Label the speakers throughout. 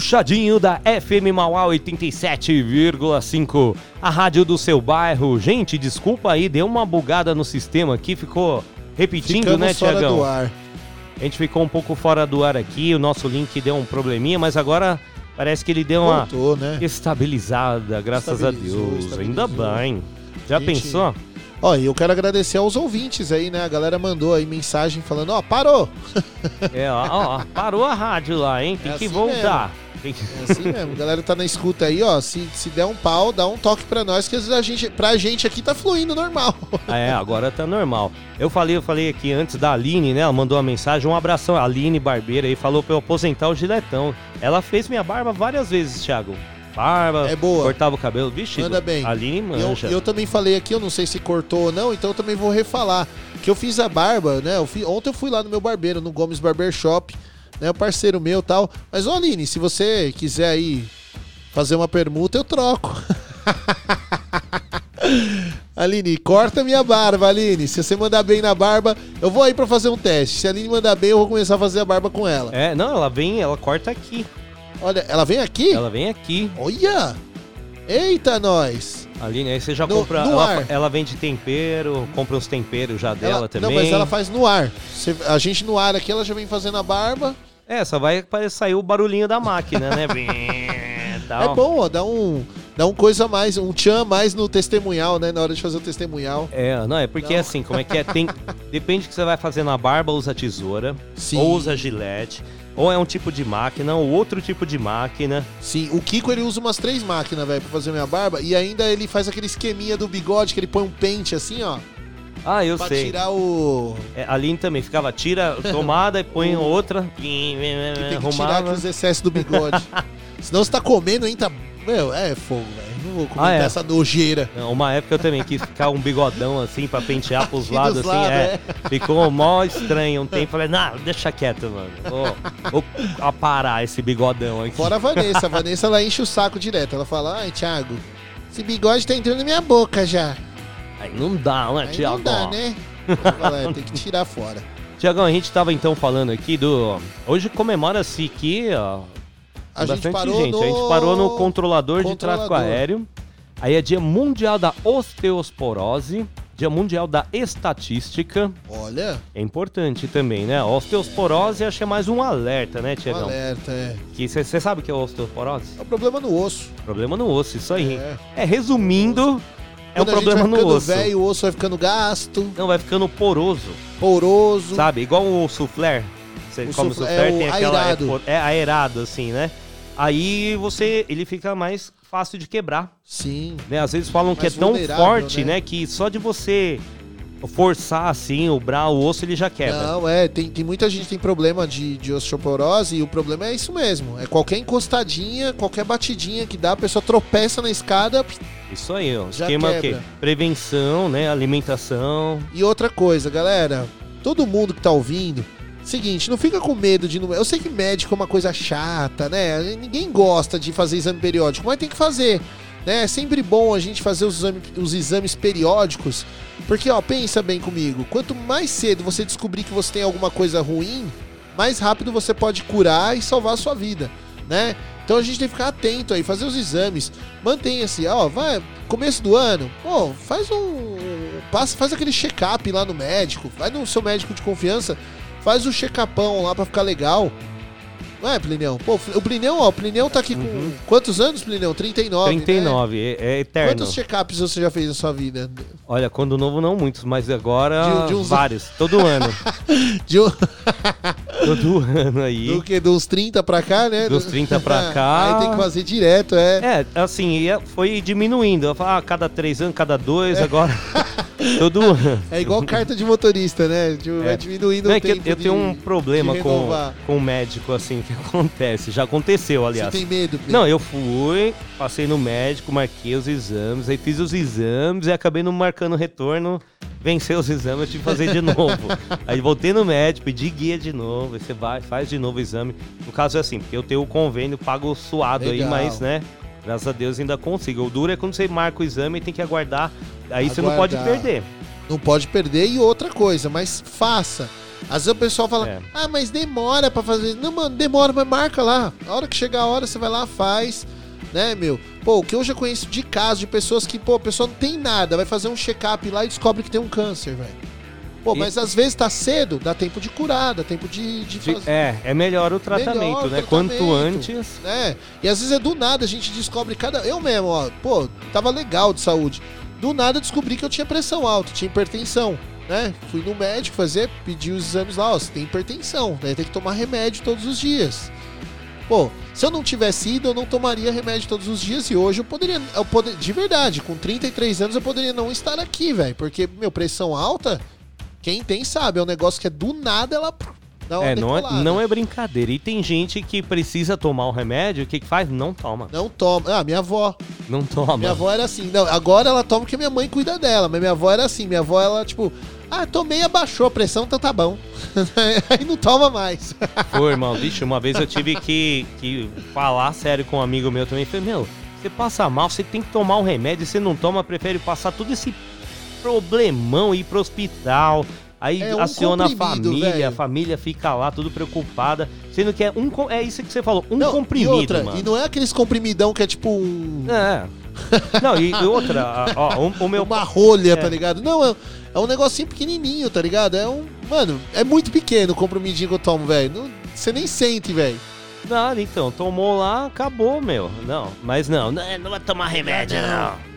Speaker 1: Puxadinho da FM Mauá 87,5, a rádio do seu bairro. Gente, desculpa aí, deu uma bugada no sistema aqui, ficou repetindo,
Speaker 2: Ficamos
Speaker 1: né, Tiagão? A gente ficou um pouco fora do ar aqui, o nosso link deu um probleminha, mas agora parece que ele deu uma
Speaker 2: Voltou, né?
Speaker 1: estabilizada, graças a Deus. Ainda bem. Já
Speaker 2: Gente,
Speaker 1: pensou?
Speaker 2: Ó, e eu quero agradecer aos ouvintes aí, né? A galera mandou aí mensagem falando, ó, parou.
Speaker 1: É, ó, ó, parou a rádio lá, hein? Tem
Speaker 2: É
Speaker 1: que
Speaker 2: assim
Speaker 1: voltar. Tem
Speaker 2: É assim mesmo, a galera tá na escuta aí, ó. Se, se der um pau, dá um toque pra nós, que a gente, pra gente aqui tá fluindo normal.
Speaker 1: É, agora tá normal. Eu falei, eu falei aqui antes da Aline, né? Ela mandou uma mensagem, um abração. A Aline Barbeira aí falou pra eu aposentar o giletão. Ela fez minha barba várias vezes, Thiago. Barba,
Speaker 2: É boa.
Speaker 1: cortava o cabelo. Vixe,
Speaker 2: Manda bem.
Speaker 1: Aline
Speaker 2: E eu,
Speaker 1: manja.
Speaker 2: eu também falei aqui, eu não sei se cortou ou não, então eu também vou refalar. Que eu fiz a barba, né? Eu fui- ontem eu fui lá no meu barbeiro, no Gomes Barber Shop, né? O parceiro meu e tal. Mas, ô Aline, se você quiser aí fazer uma permuta, eu troco. Aline, corta minha barba, Aline. Se você mandar bem na barba, eu vou aí pra fazer um teste. Se a Aline mandar bem, eu vou começar a fazer a barba com ela.
Speaker 1: É, não, ela vem, ela corta aqui.
Speaker 2: Olha, ela vem aqui?
Speaker 1: Ela vem aqui.
Speaker 2: Olha! Eita, nós!
Speaker 1: Aline, aí você já
Speaker 2: No-
Speaker 1: compra.
Speaker 2: no
Speaker 1: ela,
Speaker 2: ar.
Speaker 1: ela vende tempero, compra uns temperos já dela
Speaker 2: Ela-
Speaker 1: também.
Speaker 2: Não, mas ela faz no ar. Você- a gente no ar aqui, ela já vem fazendo a barba.
Speaker 1: É, só vai para sair o barulhinho da máquina, né?
Speaker 2: É bom, ó, dá um, dá um coisa a mais, um tchan a mais no testemunhal, né? Na hora de fazer o testemunhal.
Speaker 1: É, não, é porque
Speaker 2: Não.
Speaker 1: assim, como é que é? Tem, depende do que você vai fazer na barba, usa tesoura,
Speaker 2: Sim.
Speaker 1: ou usa gilete, ou é um tipo de máquina, ou outro tipo de máquina.
Speaker 2: Sim, o Kiko ele usa umas três máquinas, velho, pra fazer minha barba. E ainda ele faz aquele esqueminha do bigode, que ele põe um pente assim, ó.
Speaker 1: Ah, eu
Speaker 2: pra
Speaker 1: sei.
Speaker 2: tirar o.
Speaker 1: É, a Aline também ficava, tira tomada e põe outra,
Speaker 2: Que tem que tirar
Speaker 1: arrumava.
Speaker 2: aqueles excessos do bigode. Senão você tá comendo, entra. Meu, é fogo, velho. Não vou comentar
Speaker 1: Ah, é.
Speaker 2: essa nojeira.
Speaker 1: Uma época eu também quis ficar um bigodão assim pra pentear pros
Speaker 2: Aqui
Speaker 1: lados
Speaker 2: dos
Speaker 1: assim,
Speaker 2: lados,
Speaker 1: é. Ficou mó estranho um tempo. Falei, não, deixa quieto, mano. Vou, vou aparar esse bigodão aqui.
Speaker 2: Fora a Vanessa. A Vanessa ela enche o saco direto. Ela fala: Ai, Thiago, esse bigode tá entrando na minha boca já.
Speaker 1: Aí não dá, né,
Speaker 2: Aí
Speaker 1: Tiago?
Speaker 2: não dá, né? "É, tem que tirar fora.
Speaker 1: Tiagão, a gente tava então falando aqui do. Hoje comemora-se aqui, ó.
Speaker 2: A gente
Speaker 1: bastante
Speaker 2: parou
Speaker 1: gente.
Speaker 2: no...
Speaker 1: A gente parou no controlador, de tráfego
Speaker 2: Controlador.
Speaker 1: aéreo. Aí é dia mundial da osteosporose, dia mundial da estatística.
Speaker 2: Olha,
Speaker 1: É importante também, né? A osteosporose acho que é mais um alerta, né,
Speaker 2: um
Speaker 1: Tiagão?
Speaker 2: alerta, é.
Speaker 1: Que você sabe o que é osteoporose?
Speaker 2: É o problema no osso.
Speaker 1: Problema no osso, isso aí.
Speaker 2: É.
Speaker 1: É, resumindo, é um
Speaker 2: a gente
Speaker 1: problema no osso.
Speaker 2: velho, o osso vai ficando gasto,
Speaker 1: Não, vai ficando poroso,
Speaker 2: poroso.
Speaker 1: sabe? Igual o soufflé. Você
Speaker 2: O
Speaker 1: come
Speaker 2: soufflé, é o
Speaker 1: tem aquela... É,
Speaker 2: aerado.
Speaker 1: por- é aerado, assim, né? Aí você, ele fica mais fácil de quebrar,
Speaker 2: Sim.
Speaker 1: né? Às vezes falam que é
Speaker 2: Mais
Speaker 1: tão forte,
Speaker 2: né?
Speaker 1: né? Que só de você forçar, assim, o bra, o osso, ele já quebra.
Speaker 2: Não, é, tem, tem muita gente que tem problema de, de osteoporose e o problema é isso mesmo. É qualquer encostadinha, qualquer batidinha que dá, a pessoa tropeça na escada.
Speaker 1: Isso aí, ó.
Speaker 2: Já
Speaker 1: Esquema o quê?
Speaker 2: quebra.
Speaker 1: Prevenção, né? Alimentação.
Speaker 2: E outra coisa, galera, todo mundo que tá ouvindo, seguinte, não fica com medo de. não- Eu sei que médico é uma coisa chata, né? Ninguém gosta de fazer exame periódico, mas tem que fazer. Né? É sempre bom a gente fazer os exames, os exames periódicos, porque, ó, pensa bem comigo, quanto mais cedo você descobrir que você tem alguma coisa ruim, mais rápido você pode curar e salvar a sua vida, né? Então a gente tem que ficar atento aí, fazer os exames, mantenha-se, ó, vai, começo do ano, pô, faz um, passa, faz aquele check-up lá no médico, vai no seu médico de confiança, faz o check-upão lá pra ficar legal. Não é, Plineu? Pô, o Plineu, ó, o Plineu tá aqui com
Speaker 1: Uhum.
Speaker 2: quantos anos, Plineu? 39, né?
Speaker 1: 39, é, é eterno.
Speaker 2: Quantos check-ups você já fez na sua vida?
Speaker 1: Olha, quando novo não muitos, mas agora
Speaker 2: De- de uns-
Speaker 1: vários. Todo ano.
Speaker 2: De, um-
Speaker 1: todo ano aí.
Speaker 2: do que? Dos 30 pra cá, né?
Speaker 1: Dos 30 pra cá.
Speaker 2: Aí tem que fazer direto, é.
Speaker 1: É, assim, ia- foi diminuindo. Ah, cada três anos, cada dois, agora todo.
Speaker 2: É igual carta de motorista, né? Tipo, Vai
Speaker 1: É.
Speaker 2: diminuindo
Speaker 1: Não,
Speaker 2: o
Speaker 1: é que eu,
Speaker 2: tempo
Speaker 1: eu tenho
Speaker 2: de-
Speaker 1: um problema com, com o médico, assim, que acontece. Já aconteceu,
Speaker 2: Você
Speaker 1: aliás.
Speaker 2: tem medo, Plineu?
Speaker 1: Não, eu fui, passei no médico, marquei os exames, aí fiz os exames e acabei não marcando retorno, vencer os exames, eu tive que fazer de novo. aí voltei no médico, pedi guia de novo, aí você vai, faz de novo o exame. No caso é assim, porque eu tenho o convênio, pago suado aí,
Speaker 2: Legal.
Speaker 1: mas, né, graças a Deus ainda consigo. O duro é quando você marca o exame e tem que aguardar, aí você não pode perder.
Speaker 2: Não pode perder. E outra coisa, mas faça. Às vezes o pessoal fala,
Speaker 1: É.
Speaker 2: ah, mas demora pra fazer. Não, mano, demora, mas marca lá. A hora que chegar a hora, você vai lá, faz. Né, meu? Pô, o que eu já conheço de casos de pessoas que, pô, a pessoa não tem nada, vai fazer um check-up lá e descobre que tem um câncer, velho. Pô,
Speaker 1: E-
Speaker 2: mas às vezes tá cedo, dá tempo de curar, dá tempo de, de
Speaker 1: De-
Speaker 2: fazer.
Speaker 1: é, é melhor o tratamento,
Speaker 2: Melhor o
Speaker 1: né? Quanto antes.
Speaker 2: É, e às vezes é do nada, a gente descobre cada. Eu mesmo, ó, pô, tava legal de saúde. Do nada descobri que eu tinha pressão alta, tinha hipertensão, né? Fui no médico fazer, pedi os exames lá, ó, você tem hipertensão, né? Tem que tomar remédio todos os dias. Pô, se eu não tivesse ido, eu não tomaria remédio todos os dias e hoje eu poderia, eu poder, de verdade, com 33 anos eu poderia não estar aqui, velho, porque, meu, pressão alta, quem tem sabe, é um negócio que é do nada ela uma
Speaker 1: É não, é, não é brincadeira. E tem gente que precisa tomar o remédio, o que, que faz? Não toma.
Speaker 2: Não toma. Ah, minha avó.
Speaker 1: Não toma.
Speaker 2: Minha avó era assim. Não, agora ela toma porque minha mãe cuida dela. Mas minha avó era assim. Minha avó, ela, tipo, ah, tomei, abaixou a pressão, então tá bom. Aí não toma mais.
Speaker 1: Pô, irmão, bicho, uma vez eu tive que, que falar sério com um amigo meu também. Falei, meu, você passa mal, você tem que tomar um remédio, você não toma, prefere passar todo esse problemão e ir pro hospital. Aí
Speaker 2: É um
Speaker 1: aciona a família,
Speaker 2: velho.
Speaker 1: a família fica lá tudo preocupada. Sendo que é um. É isso que você falou, um
Speaker 2: não,
Speaker 1: comprimido,
Speaker 2: e outra,
Speaker 1: mano.
Speaker 2: e não é aqueles comprimidão que é tipo um,
Speaker 1: É. Não, e, outra, ó, o, o meu.
Speaker 2: uma rolha,
Speaker 1: é.
Speaker 2: tá ligado? Não, é, é um negocinho pequenininho, tá ligado? É um. Mano, é muito pequeno o comprimidinho que eu tomo, velho. Você nem sente, velho.
Speaker 1: Nada, então, tomou lá, acabou, meu. Não, mas não, não, não vai tomar remédio, não.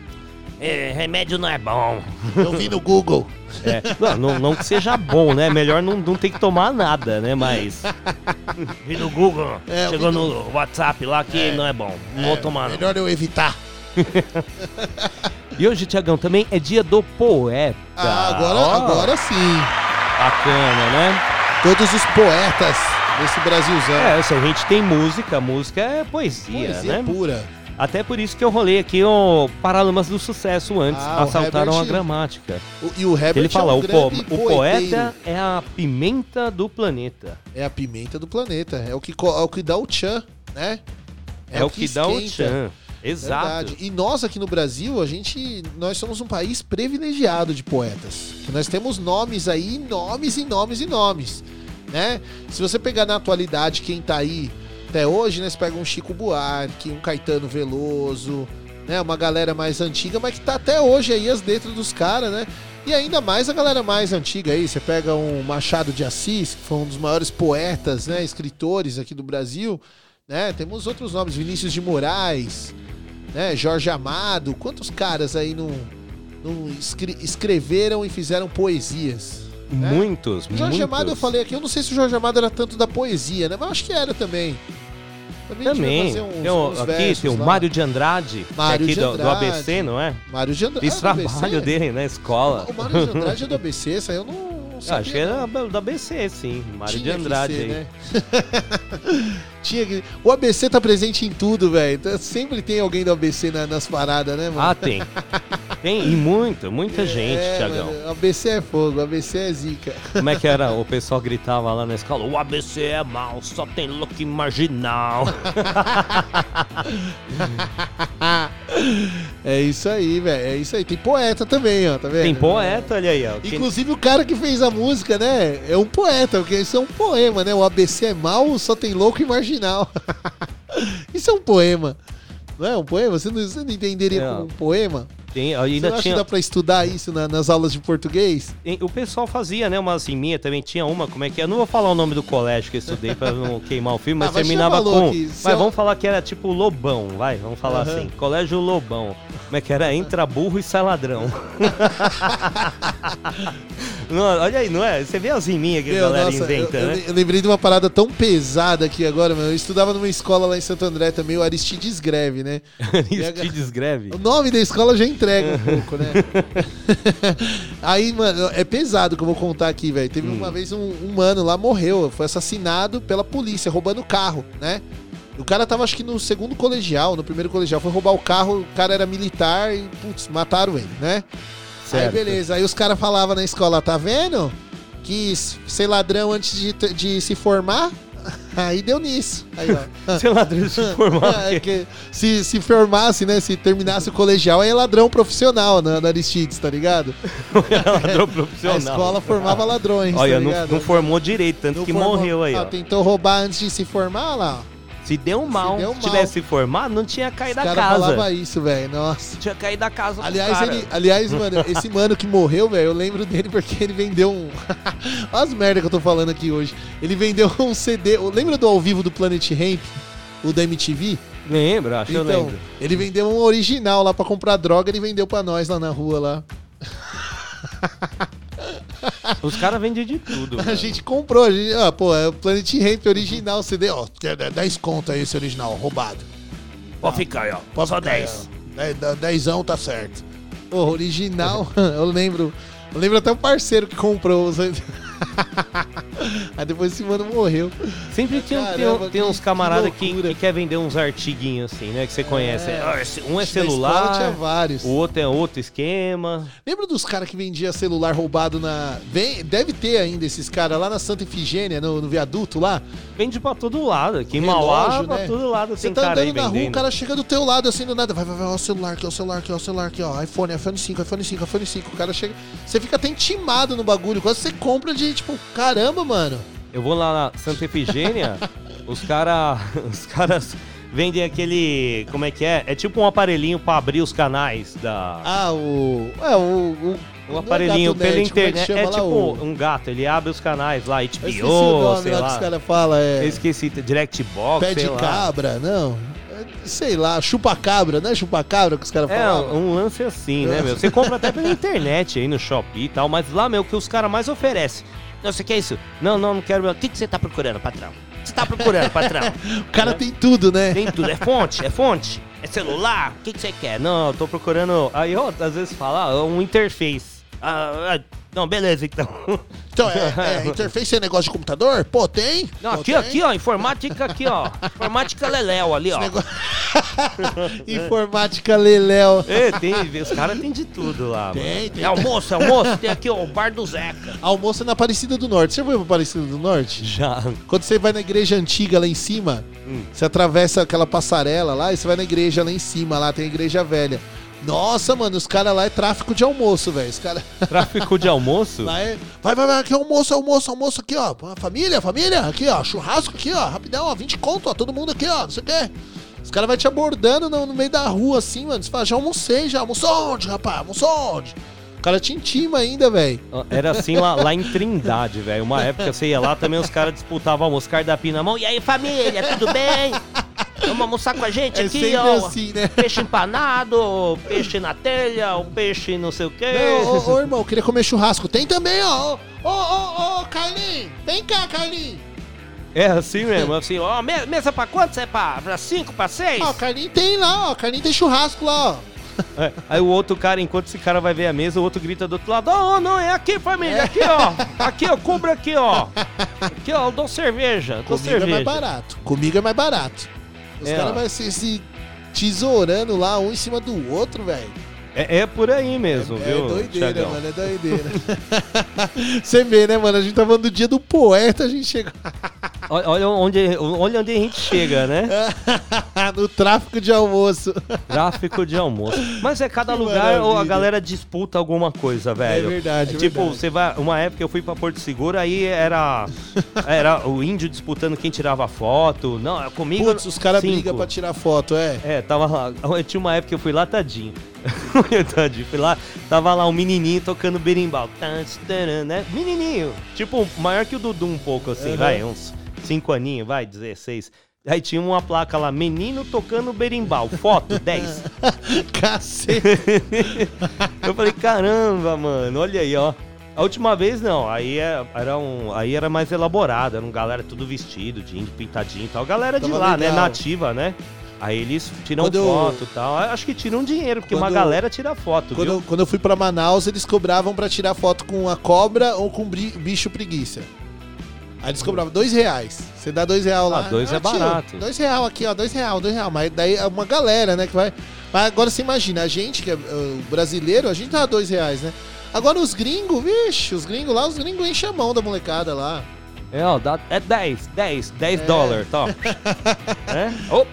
Speaker 1: É, remédio não é bom.
Speaker 2: Eu vi no Google.
Speaker 1: É, não, não, não que seja bom, né? Melhor não, não ter que tomar nada, né? Mas. Vi no Google,
Speaker 2: É,
Speaker 1: chegou
Speaker 2: vi
Speaker 1: no WhatsApp lá que não é bom. Não vou tomar, não.
Speaker 2: Melhor eu evitar.
Speaker 1: E hoje, Tiagão, também é dia do poeta.
Speaker 2: Ah, agora,
Speaker 1: Ó,
Speaker 2: agora sim.
Speaker 1: Bacana, né?
Speaker 2: Todos os poetas desse Brasilzão.
Speaker 1: É, se a gente tem música, música é poesia,
Speaker 2: Poesia
Speaker 1: né?
Speaker 2: pura.
Speaker 1: Até por isso que eu rolei aqui o Paralamas do Sucesso antes.
Speaker 2: Ah,
Speaker 1: assaltaram a
Speaker 2: Herbert-
Speaker 1: gramática.
Speaker 2: O- e o Herbert
Speaker 1: Ele fala,
Speaker 2: é um
Speaker 1: o, po- o poeta é a pimenta do planeta.
Speaker 2: É a pimenta do planeta. É o que, é o que dá o tchan, né?
Speaker 1: É, o que, dá o tchan. Exato.
Speaker 2: Verdade. E nós aqui no Brasil, a gente, nós somos um país privilegiado de poetas. Que Nós temos nomes aí, nomes e nomes e nomes, né? Se você pegar na atualidade quem tá aí até hoje, né, você pega um Chico Buarque, um Caetano Veloso, né, uma galera mais antiga, mas que tá até hoje aí as letras dos caras, né? E ainda mais a galera mais antiga aí, você pega um Machado de Assis, que foi um dos maiores poetas, né, escritores aqui do Brasil, né? Temos outros nomes, Vinícius de Moraes, né? Jorge Amado, quantos caras aí não, não escre- escreveram e fizeram poesias? né?
Speaker 1: Muitos,
Speaker 2: Jorge
Speaker 1: muitos.
Speaker 2: Amado eu falei aqui, eu não sei se o Jorge Amado era tanto da poesia, né? Mas eu acho que era também. Também,
Speaker 1: Também.
Speaker 2: uns-
Speaker 1: Tem o-
Speaker 2: uns
Speaker 1: aqui
Speaker 2: versos
Speaker 1: tem o
Speaker 2: lá.
Speaker 1: Mário de Andrade, que
Speaker 2: Mário
Speaker 1: é aqui
Speaker 2: de
Speaker 1: do, do
Speaker 2: Andrade.
Speaker 1: ABC, não é?
Speaker 2: Mário de Andrade.
Speaker 1: Fiz trabalho dele na escola.
Speaker 2: O Mário de Andrade é do ABC, essa aí eu não,
Speaker 1: Eu
Speaker 2: sabia.
Speaker 1: acho que era
Speaker 2: não.
Speaker 1: do ABC, sim. Mário de
Speaker 2: Tinha que
Speaker 1: Andrade
Speaker 2: ser,
Speaker 1: aí.
Speaker 2: né? Tinha que... O ABC tá presente em tudo, velho. Então, Sempre tem alguém do ABC na- nas paradas, né, mano?
Speaker 1: Ah, tem. Tem, e muita, muita gente,
Speaker 2: é,
Speaker 1: Tiagão.
Speaker 2: ABC é fogo, ABC é zica.
Speaker 1: Como é que era? O pessoal gritava lá na escola: o ABC é mal, só tem look marginal.
Speaker 2: É isso aí, velho. É isso aí. Tem poeta também, ó, tá vendo?
Speaker 1: Tem poeta, olha aí, ó.
Speaker 2: Inclusive o cara que fez a música, né? É um poeta, porque isso é um poema, né? O ABC é mal, só tem louco e marginal. isso é um poema. Não é um poema? Você não, você não entenderia
Speaker 1: É.
Speaker 2: como um poema?
Speaker 1: Tem,
Speaker 2: Você
Speaker 1: ainda
Speaker 2: acha
Speaker 1: tinha.
Speaker 2: que dá pra estudar isso na- nas aulas de português?
Speaker 1: O pessoal fazia, né? Uma assim minha também tinha uma, como é que é? Eu não vou falar o nome do colégio que eu estudei pra não queimar o filme, mas
Speaker 2: Ah, mas
Speaker 1: terminava com. Mas
Speaker 2: eu-
Speaker 1: vamos falar que era tipo Lobão, vai, vamos falar
Speaker 2: Aham.
Speaker 1: assim. Colégio Lobão. Como é que era? Entra burro e sai ladrão. Não, olha aí, não é? Você vê as riminhas que a
Speaker 2: Meu,
Speaker 1: galera
Speaker 2: nossa,
Speaker 1: inventa,
Speaker 2: eu,
Speaker 1: né?
Speaker 2: eu- lembrei de uma parada tão pesada aqui agora, meu. Eu estudava numa escola lá em Santo André também, o Aristides Greve, né?
Speaker 1: Isso te desgreve.
Speaker 2: O nome da escola já entrega um pouco, né? Aí, mano, é pesado que eu vou contar aqui, velho. Teve
Speaker 1: Hum.
Speaker 2: uma vez um, um mano lá morreu, foi assassinado pela polícia, roubando carro, né? O cara tava, acho que no segundo colegial, no primeiro colegial, foi roubar o carro, o cara era militar e, putz, mataram ele, né? Aí,
Speaker 1: Certo.
Speaker 2: beleza. Aí os caras falavam na escola, tá vendo? Que s- ser ladrão antes de, de se formar, Aí deu nisso. Aí, ó.
Speaker 1: Ser ladrão se formar.
Speaker 2: É que se, se formasse, né? Se terminasse o colegial, aí é ladrão profissional na, na Aristides, tá ligado?
Speaker 1: ladrão
Speaker 2: A
Speaker 1: profissional.
Speaker 2: escola formava ladrões,
Speaker 1: Olha,
Speaker 2: tá
Speaker 1: não, não formou direito, tanto
Speaker 2: Não
Speaker 1: que
Speaker 2: formou-
Speaker 1: morreu aí,
Speaker 2: Ah,
Speaker 1: ó.
Speaker 2: tentou roubar antes de se formar lá, ó.
Speaker 1: Se deu um mal,
Speaker 2: deu
Speaker 1: se
Speaker 2: mal.
Speaker 1: tivesse formado, não tinha caído da casa.
Speaker 2: falavam isso, velho. Nossa.
Speaker 1: Tinha caído da casa
Speaker 2: Aliás,
Speaker 1: cara.
Speaker 2: ele, aliás, mano, esse mano que morreu, velho, eu lembro dele porque ele vendeu um. Olha as merda que eu tô falando aqui hoje. Ele vendeu um CD. Lembra do ao vivo do Planet Ramp? O da MTV?
Speaker 1: Lembro, acho que eu
Speaker 2: Então,
Speaker 1: lembro.
Speaker 2: ele vendeu um original lá pra comprar droga, ele vendeu pra nós lá na rua lá.
Speaker 1: Os caras vendem de tudo.
Speaker 2: A
Speaker 1: mano.
Speaker 2: gente comprou, a gente, ah, pô, é o Planet Ramp original CD, ó, quer 10 conto aí esse original, roubado.
Speaker 1: Pode ficar aí, ó.
Speaker 2: Pode
Speaker 1: Só
Speaker 2: ficar,
Speaker 1: 10.
Speaker 2: é, dez- Dezão tá certo. Pô, original, eu lembro. Eu lembro até o parceiro que comprou. os- Aí depois esse mano morreu.
Speaker 1: Sempre tem, tem,
Speaker 2: Caramba,
Speaker 1: tem
Speaker 2: que-
Speaker 1: uns camaradas
Speaker 2: que
Speaker 1: que, quer vender uns artiguinhos assim, né? Que você conhece. Ah, esse- um é
Speaker 2: escola tinha
Speaker 1: celular,
Speaker 2: vários.
Speaker 1: o outro é outro esquema.
Speaker 2: Lembra dos caras que vendia celular roubado na. Vem, deve ter ainda esses caras lá na Santa Efigênia, no, no viaduto lá.
Speaker 1: Vende pra todo lado. Aqui em Mauá, pra
Speaker 2: né?
Speaker 1: todo lado
Speaker 2: Você
Speaker 1: tem
Speaker 2: tá
Speaker 1: cara aí
Speaker 2: andando na rua, o cara chega do teu lado assim do nada. Vai, vai, vai, ó o celular aqui, ó o celular aqui, ó o celular aqui, ó. iPhone, iPhone 5, iPhone 5, iPhone 5. O cara chega. Você fica até intimado no bagulho. Quase você compra de tipo, caramba, mano.
Speaker 1: Eu vou lá na Santa Efigênia, os caras os caras vendem aquele, como é que é? É tipo um aparelhinho pra abrir os canais da
Speaker 2: Ah, o. É, o. o
Speaker 1: aparelhinho pela
Speaker 2: nerd, como é que
Speaker 1: internet. É,
Speaker 2: lá,
Speaker 1: tipo
Speaker 2: o-
Speaker 1: um gato, ele abre os canais lá,
Speaker 2: Eu esqueci o
Speaker 1: HBO,
Speaker 2: nome
Speaker 1: sei
Speaker 2: lá que
Speaker 1: lá.
Speaker 2: os caras falam, é.
Speaker 1: Eu esqueci, Directbox,
Speaker 2: Pé de
Speaker 1: lá.
Speaker 2: cabra, não. É, Sei lá, chupa-cabra, não é chupa-cabra que os caras
Speaker 1: É,
Speaker 2: falavam?
Speaker 1: um lance assim, né, meu? Você compra até pela internet aí no Shopee e tal, mas lá, meu, que os caras mais oferecem. Não, você quer isso? Não, não, não quero. meu. O que, que você tá procurando, patrão? O que você tá procurando, patrão?
Speaker 2: O cara tem tudo, né?
Speaker 1: Tem tudo. É fonte? É fonte? É celular? O que, que você quer? Não, eu tô procurando. Aí eu às vezes falo, ah, um interface. Ah, ah, não, beleza, então.
Speaker 2: Então, é, é, interface é negócio de computador? Pô, tem?
Speaker 1: Não,
Speaker 2: Pô,
Speaker 1: aqui,
Speaker 2: tem.
Speaker 1: aqui, ó, informática aqui, ó. Informática Leléu ali, ó.
Speaker 2: Negócio- Informática Leléu.
Speaker 1: É, tem, os caras tem de tudo lá.
Speaker 2: Tem,
Speaker 1: mano.
Speaker 2: tem.
Speaker 1: É almoço, é almoço. Tem aqui, ó, o bar do Zeca.
Speaker 2: Almoço é na Aparecida do Norte. Você foi pra Aparecida do Norte?
Speaker 1: Já.
Speaker 2: Quando você vai na igreja antiga lá em cima,
Speaker 1: Hum.
Speaker 2: você atravessa aquela passarela lá e você vai na igreja lá em cima, lá tem a igreja velha. Nossa, mano, os caras lá é tráfico de almoço, velho. Os caras
Speaker 1: Tráfico de almoço?
Speaker 2: lá é. Vai, vai, vai, aqui é almoço, almoço, almoço aqui, ó. Família, família, aqui, ó. Churrasco aqui, ó. Rapidão, ó. 20 conto, ó. Todo mundo aqui, ó. Não sei o quê. Os caras vão te abordando no, no meio da rua assim, mano. Você fala, já almocei, já. Almoçou onde, rapaz? Almoçou onde? O cara te intima ainda, velho.
Speaker 1: Era assim lá, lá em Trindade, velho. Uma época você ia lá, também os caras disputavam almoço, cardápio na mão. E aí, família, tudo bem? Vamos almoçar com a gente
Speaker 2: É
Speaker 1: aqui,
Speaker 2: sempre
Speaker 1: ó.
Speaker 2: assim, né?
Speaker 1: Peixe empanado, peixe na telha, o peixe não sei o quê.
Speaker 2: Não, ô, ô, irmão, eu queria comer churrasco. Tem também, ó. Ô, ô, ô, Carlinhos. Vem cá, Carlinhos.
Speaker 1: É assim mesmo, assim, ó, me- mesa pra quantos? É pra, pra cinco, pra seis?
Speaker 2: Ó, o Carlinhos tem lá, ó. Carlinhos tem churrasco lá, ó.
Speaker 1: É, Aí o outro cara, enquanto esse cara vai ver a mesa, o outro grita do outro lado, ó, não, é aqui, família, aqui, ó. Aqui, ó, cubra aqui, ó. Aqui, ó, eu dou cerveja, dou
Speaker 2: Comigo é
Speaker 1: cerveja.
Speaker 2: mais barato. Comigo é mais barato. Os
Speaker 1: É,
Speaker 2: caras vão se, se tesourando lá, um em cima do outro, velho.
Speaker 1: É, é por aí mesmo,
Speaker 2: É
Speaker 1: viu,
Speaker 2: doideira,
Speaker 1: Thiagão?
Speaker 2: mano, é doideira. Você vê, né, mano? A gente tá falando do dia do poeta, a gente chega
Speaker 1: Olha, olha onde, olha onde a gente chega, né?
Speaker 2: no tráfico de almoço.
Speaker 1: Tráfico de almoço. Mas é cada
Speaker 2: Que
Speaker 1: lugar ou a galera disputa alguma coisa, velho.
Speaker 2: É verdade, é
Speaker 1: tipo,
Speaker 2: verdade.
Speaker 1: você vai. Uma época eu fui pra Porto Seguro, aí era. Era o índio disputando quem tirava foto. Não, é comigo.
Speaker 2: Putz, os caras brigam pra tirar foto, é.
Speaker 1: É, tava lá. Eu tinha uma época que eu fui lá, tadinho. tadinho, fui lá, tava lá um menininho tocando berimbau. Né? Menininho. Tipo, maior que o Dudu um pouco, assim,
Speaker 2: Uhum.
Speaker 1: vai, uns 5 aninhos, vai, 16. Aí tinha uma placa lá, menino tocando berimbau, foto 10.
Speaker 2: Cacete.
Speaker 1: Eu falei, caramba, mano, olha aí, ó. A última vez não, aí é- era um, aí era mais elaborado, era um galera tudo vestido, de índio pintadinho e tal. Galera de
Speaker 2: Tava
Speaker 1: lá, né,
Speaker 2: legal.
Speaker 1: nativa, né? Aí eles tiram
Speaker 2: Quando eu-
Speaker 1: foto e tal. Acho que tiram dinheiro, porque uma
Speaker 2: Quando-
Speaker 1: galera tira foto,
Speaker 2: Quando, eu- quando eu fui pra Manaus, eles cobravam pra tirar foto com a cobra ou com bicho preguiça. Aí eles cobravam dois reais. Você dá dois reais lá.
Speaker 1: Ah, dois é
Speaker 2: tio,
Speaker 1: barato.
Speaker 2: Dois real aqui, ó. Dois real, dois real. Mas daí é uma galera, né, que vai... Mas agora você imagina, a gente, que é uh, brasileiro, a gente dá dois reais, né? Agora os gringos, vixe, os gringos lá, os gringos enchem a mão da molecada lá.
Speaker 1: É, ó, dá, é 10, 10, 10
Speaker 2: É.
Speaker 1: dólares, tá? é? Oh,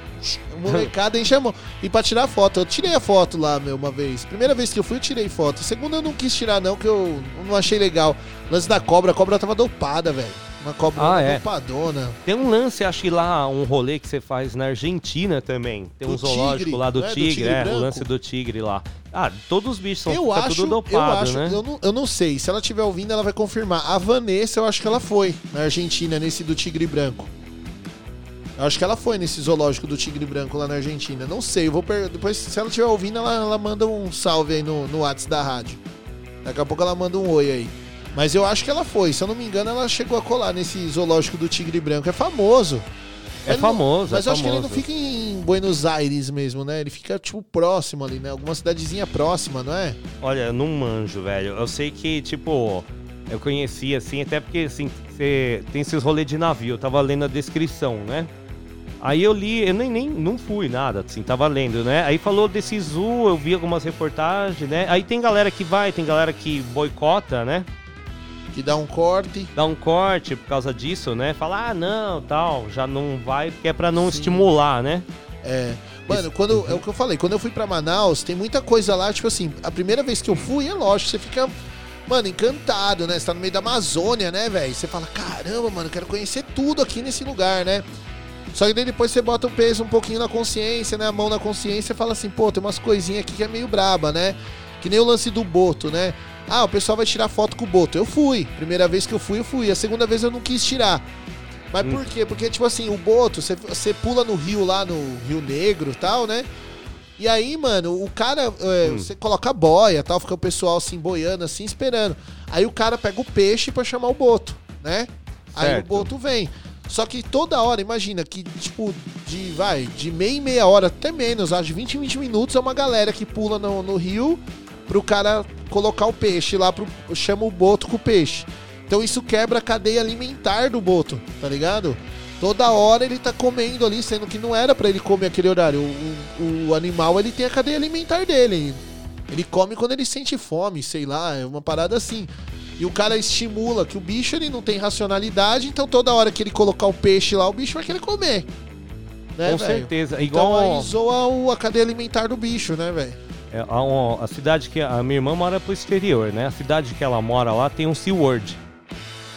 Speaker 2: Molecada enche a mão. E pra tirar foto, eu tirei a foto lá, meu, uma vez. Primeira vez que eu fui, eu tirei foto. Segunda eu não quis tirar, não, que eu não achei legal. Lance da cobra, a cobra tava dopada, velho. Uma cobra
Speaker 1: Ah, é.
Speaker 2: dopadona.
Speaker 1: tem um lance, acho que lá, um rolê que você faz na Argentina também. Tem um
Speaker 2: Do
Speaker 1: zoológico
Speaker 2: tigre,
Speaker 1: lá do
Speaker 2: é? Do
Speaker 1: tigre,
Speaker 2: tigre
Speaker 1: é, o lance do tigre lá. Ah, todos os bichos são
Speaker 2: eu
Speaker 1: fica
Speaker 2: acho,
Speaker 1: tudo
Speaker 2: eu
Speaker 1: dopado,
Speaker 2: acho,
Speaker 1: né?
Speaker 2: eu não, eu não sei. Se ela estiver ouvindo, ela vai confirmar. A Vanessa, eu acho que ela foi na Argentina, nesse do tigre branco. Eu acho que ela foi nesse zoológico do tigre branco lá na Argentina. Não sei, eu vou per... depois se ela estiver ouvindo, ela, ela manda um salve aí no, no WhatsApp da rádio. Daqui a pouco ela manda um oi aí. Mas eu acho que ela foi, se eu não me engano, ela chegou a colar nesse zoológico do tigre branco. É famoso.
Speaker 1: É
Speaker 2: Ele não-
Speaker 1: famoso,
Speaker 2: Mas
Speaker 1: é
Speaker 2: eu acho que ele não
Speaker 1: famoso.
Speaker 2: fica em Buenos Aires mesmo, né? Ele fica, tipo, próximo ali, né? Alguma cidadezinha próxima, não é?
Speaker 1: Olha, eu não manjo, velho. Eu sei que, tipo, eu conheci assim, até porque, assim, você tem esses rolês de navio. Eu tava lendo a descrição, né? Aí eu li, eu nem, nem não fui nada, assim, tava lendo, né? Aí falou desse zoo, eu vi algumas reportagens, né? Aí tem galera que vai, tem galera que boicota, né?
Speaker 2: Que dá um corte.
Speaker 1: Dá um corte por causa disso, né? Fala, ah, não, tal, já não vai, porque é pra não
Speaker 2: Sim.
Speaker 1: estimular, né?
Speaker 2: É. Mano,
Speaker 1: Isso.
Speaker 2: quando, é o que eu falei, quando eu fui pra Manaus, tem muita coisa lá, tipo assim, a primeira vez que eu fui, é lógico, você fica, mano, encantado, né? Você tá no meio da Amazônia, né, velho? Você fala, caramba, mano, quero conhecer tudo aqui nesse lugar, né? Só que daí depois você bota o peso um pouquinho na consciência, né? A mão na consciência e fala assim, pô, tem umas coisinhas aqui que é meio braba, né? Que nem o lance do Boto, né? Ah, o pessoal vai tirar foto com o Boto. Eu fui. Primeira vez que eu fui, eu fui. A segunda vez eu não quis tirar. Mas
Speaker 1: Hum.
Speaker 2: por quê? Porque, tipo assim, o Boto, você- você pula no rio lá, no Rio Negro e tal, né? E aí, mano, o cara, é,
Speaker 1: Hum.
Speaker 2: você coloca a boia tal, fica o pessoal assim, boiando, assim, esperando. Aí o cara pega o peixe pra chamar o boto, né? Aí o
Speaker 1: Certo.
Speaker 2: boto vem. Só que toda hora, imagina que, tipo, de, vai, de meia em meia hora, até menos, acho, de 20 em 20 minutos, é uma galera que pula no, no rio pro cara colocar o peixe lá, pro, chama o boto com o peixe. Então isso quebra a cadeia alimentar do boto, tá ligado? Toda hora ele tá comendo ali, sendo que não era pra ele comer aquele horário. O, o- o animal, ele tem a cadeia alimentar dele. Ele come quando ele sente fome, sei lá, é uma parada assim. E o cara estimula que o bicho ele não tem racionalidade, então toda hora que ele colocar o peixe lá, o bicho vai querer comer. Né,
Speaker 1: Com
Speaker 2: velho?
Speaker 1: certeza.
Speaker 2: Então
Speaker 1: Igual
Speaker 2: aí zoa o- a cadeia alimentar do bicho, né, velho?
Speaker 1: é, a, a cidade que a minha irmã mora pro exterior, né? A cidade que ela mora lá tem um SeaWorld.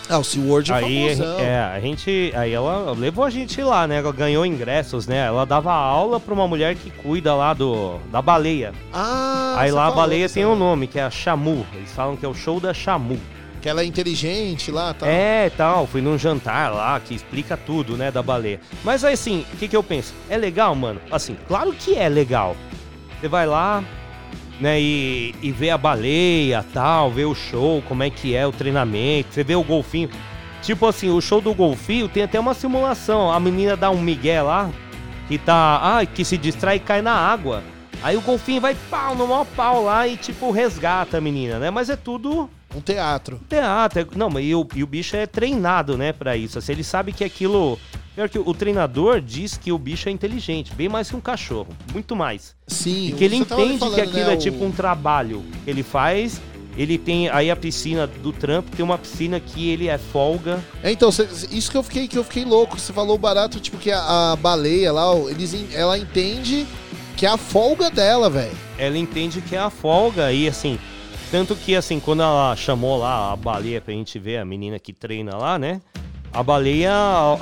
Speaker 2: Ah, o SeaWorld é
Speaker 1: Aí,
Speaker 2: famosão.
Speaker 1: é, a gente, aí ela levou a gente lá, né? Ela ganhou ingressos, né? Ela dava aula pra uma mulher que cuida lá do da baleia.
Speaker 2: Ah,
Speaker 1: aí lá a baleia tem um nome, que é a Chamu. Eles falam que é o show da Chamu.
Speaker 2: Que ela é inteligente lá, tá?
Speaker 1: É, tal, fui num jantar lá que explica tudo, né, da baleia. Mas aí, assim, o que que eu penso? É legal, mano? Assim, claro que é legal. Você vai lá, né, e, e vê a baleia, tal, vê o show, como é que é o treinamento, você vê o golfinho. Tipo assim, o show do golfinho tem até uma simulação. A menina dá um migué lá, que tá, ah, que se distrai e cai na água. Aí o golfinho vai pau, no maior pau lá e tipo resgata a menina, né? Mas é tudo
Speaker 2: Um teatro.
Speaker 1: teatro. é- Não, mas e o, e o bicho é treinado, né, pra isso. Assim, ele sabe que aquilo. Pior que o treinador diz que o bicho é inteligente, bem mais que um cachorro, muito mais.
Speaker 2: Sim.
Speaker 1: E que ele entende
Speaker 2: falando,
Speaker 1: que aquilo
Speaker 2: né,
Speaker 1: é tipo
Speaker 2: o-
Speaker 1: um trabalho que ele faz. Ele tem aí a piscina do trampo, tem uma piscina que ele é folga.
Speaker 2: É, então, cê- isso que eu fiquei que eu fiquei louco. Você falou barato, tipo, que a, a baleia lá, eles, ela entende que é a folga dela, velho.
Speaker 1: Ela entende que é a folga e assim. Tanto que assim, quando ela chamou lá a baleia pra gente ver, a menina que treina lá, né? A baleia,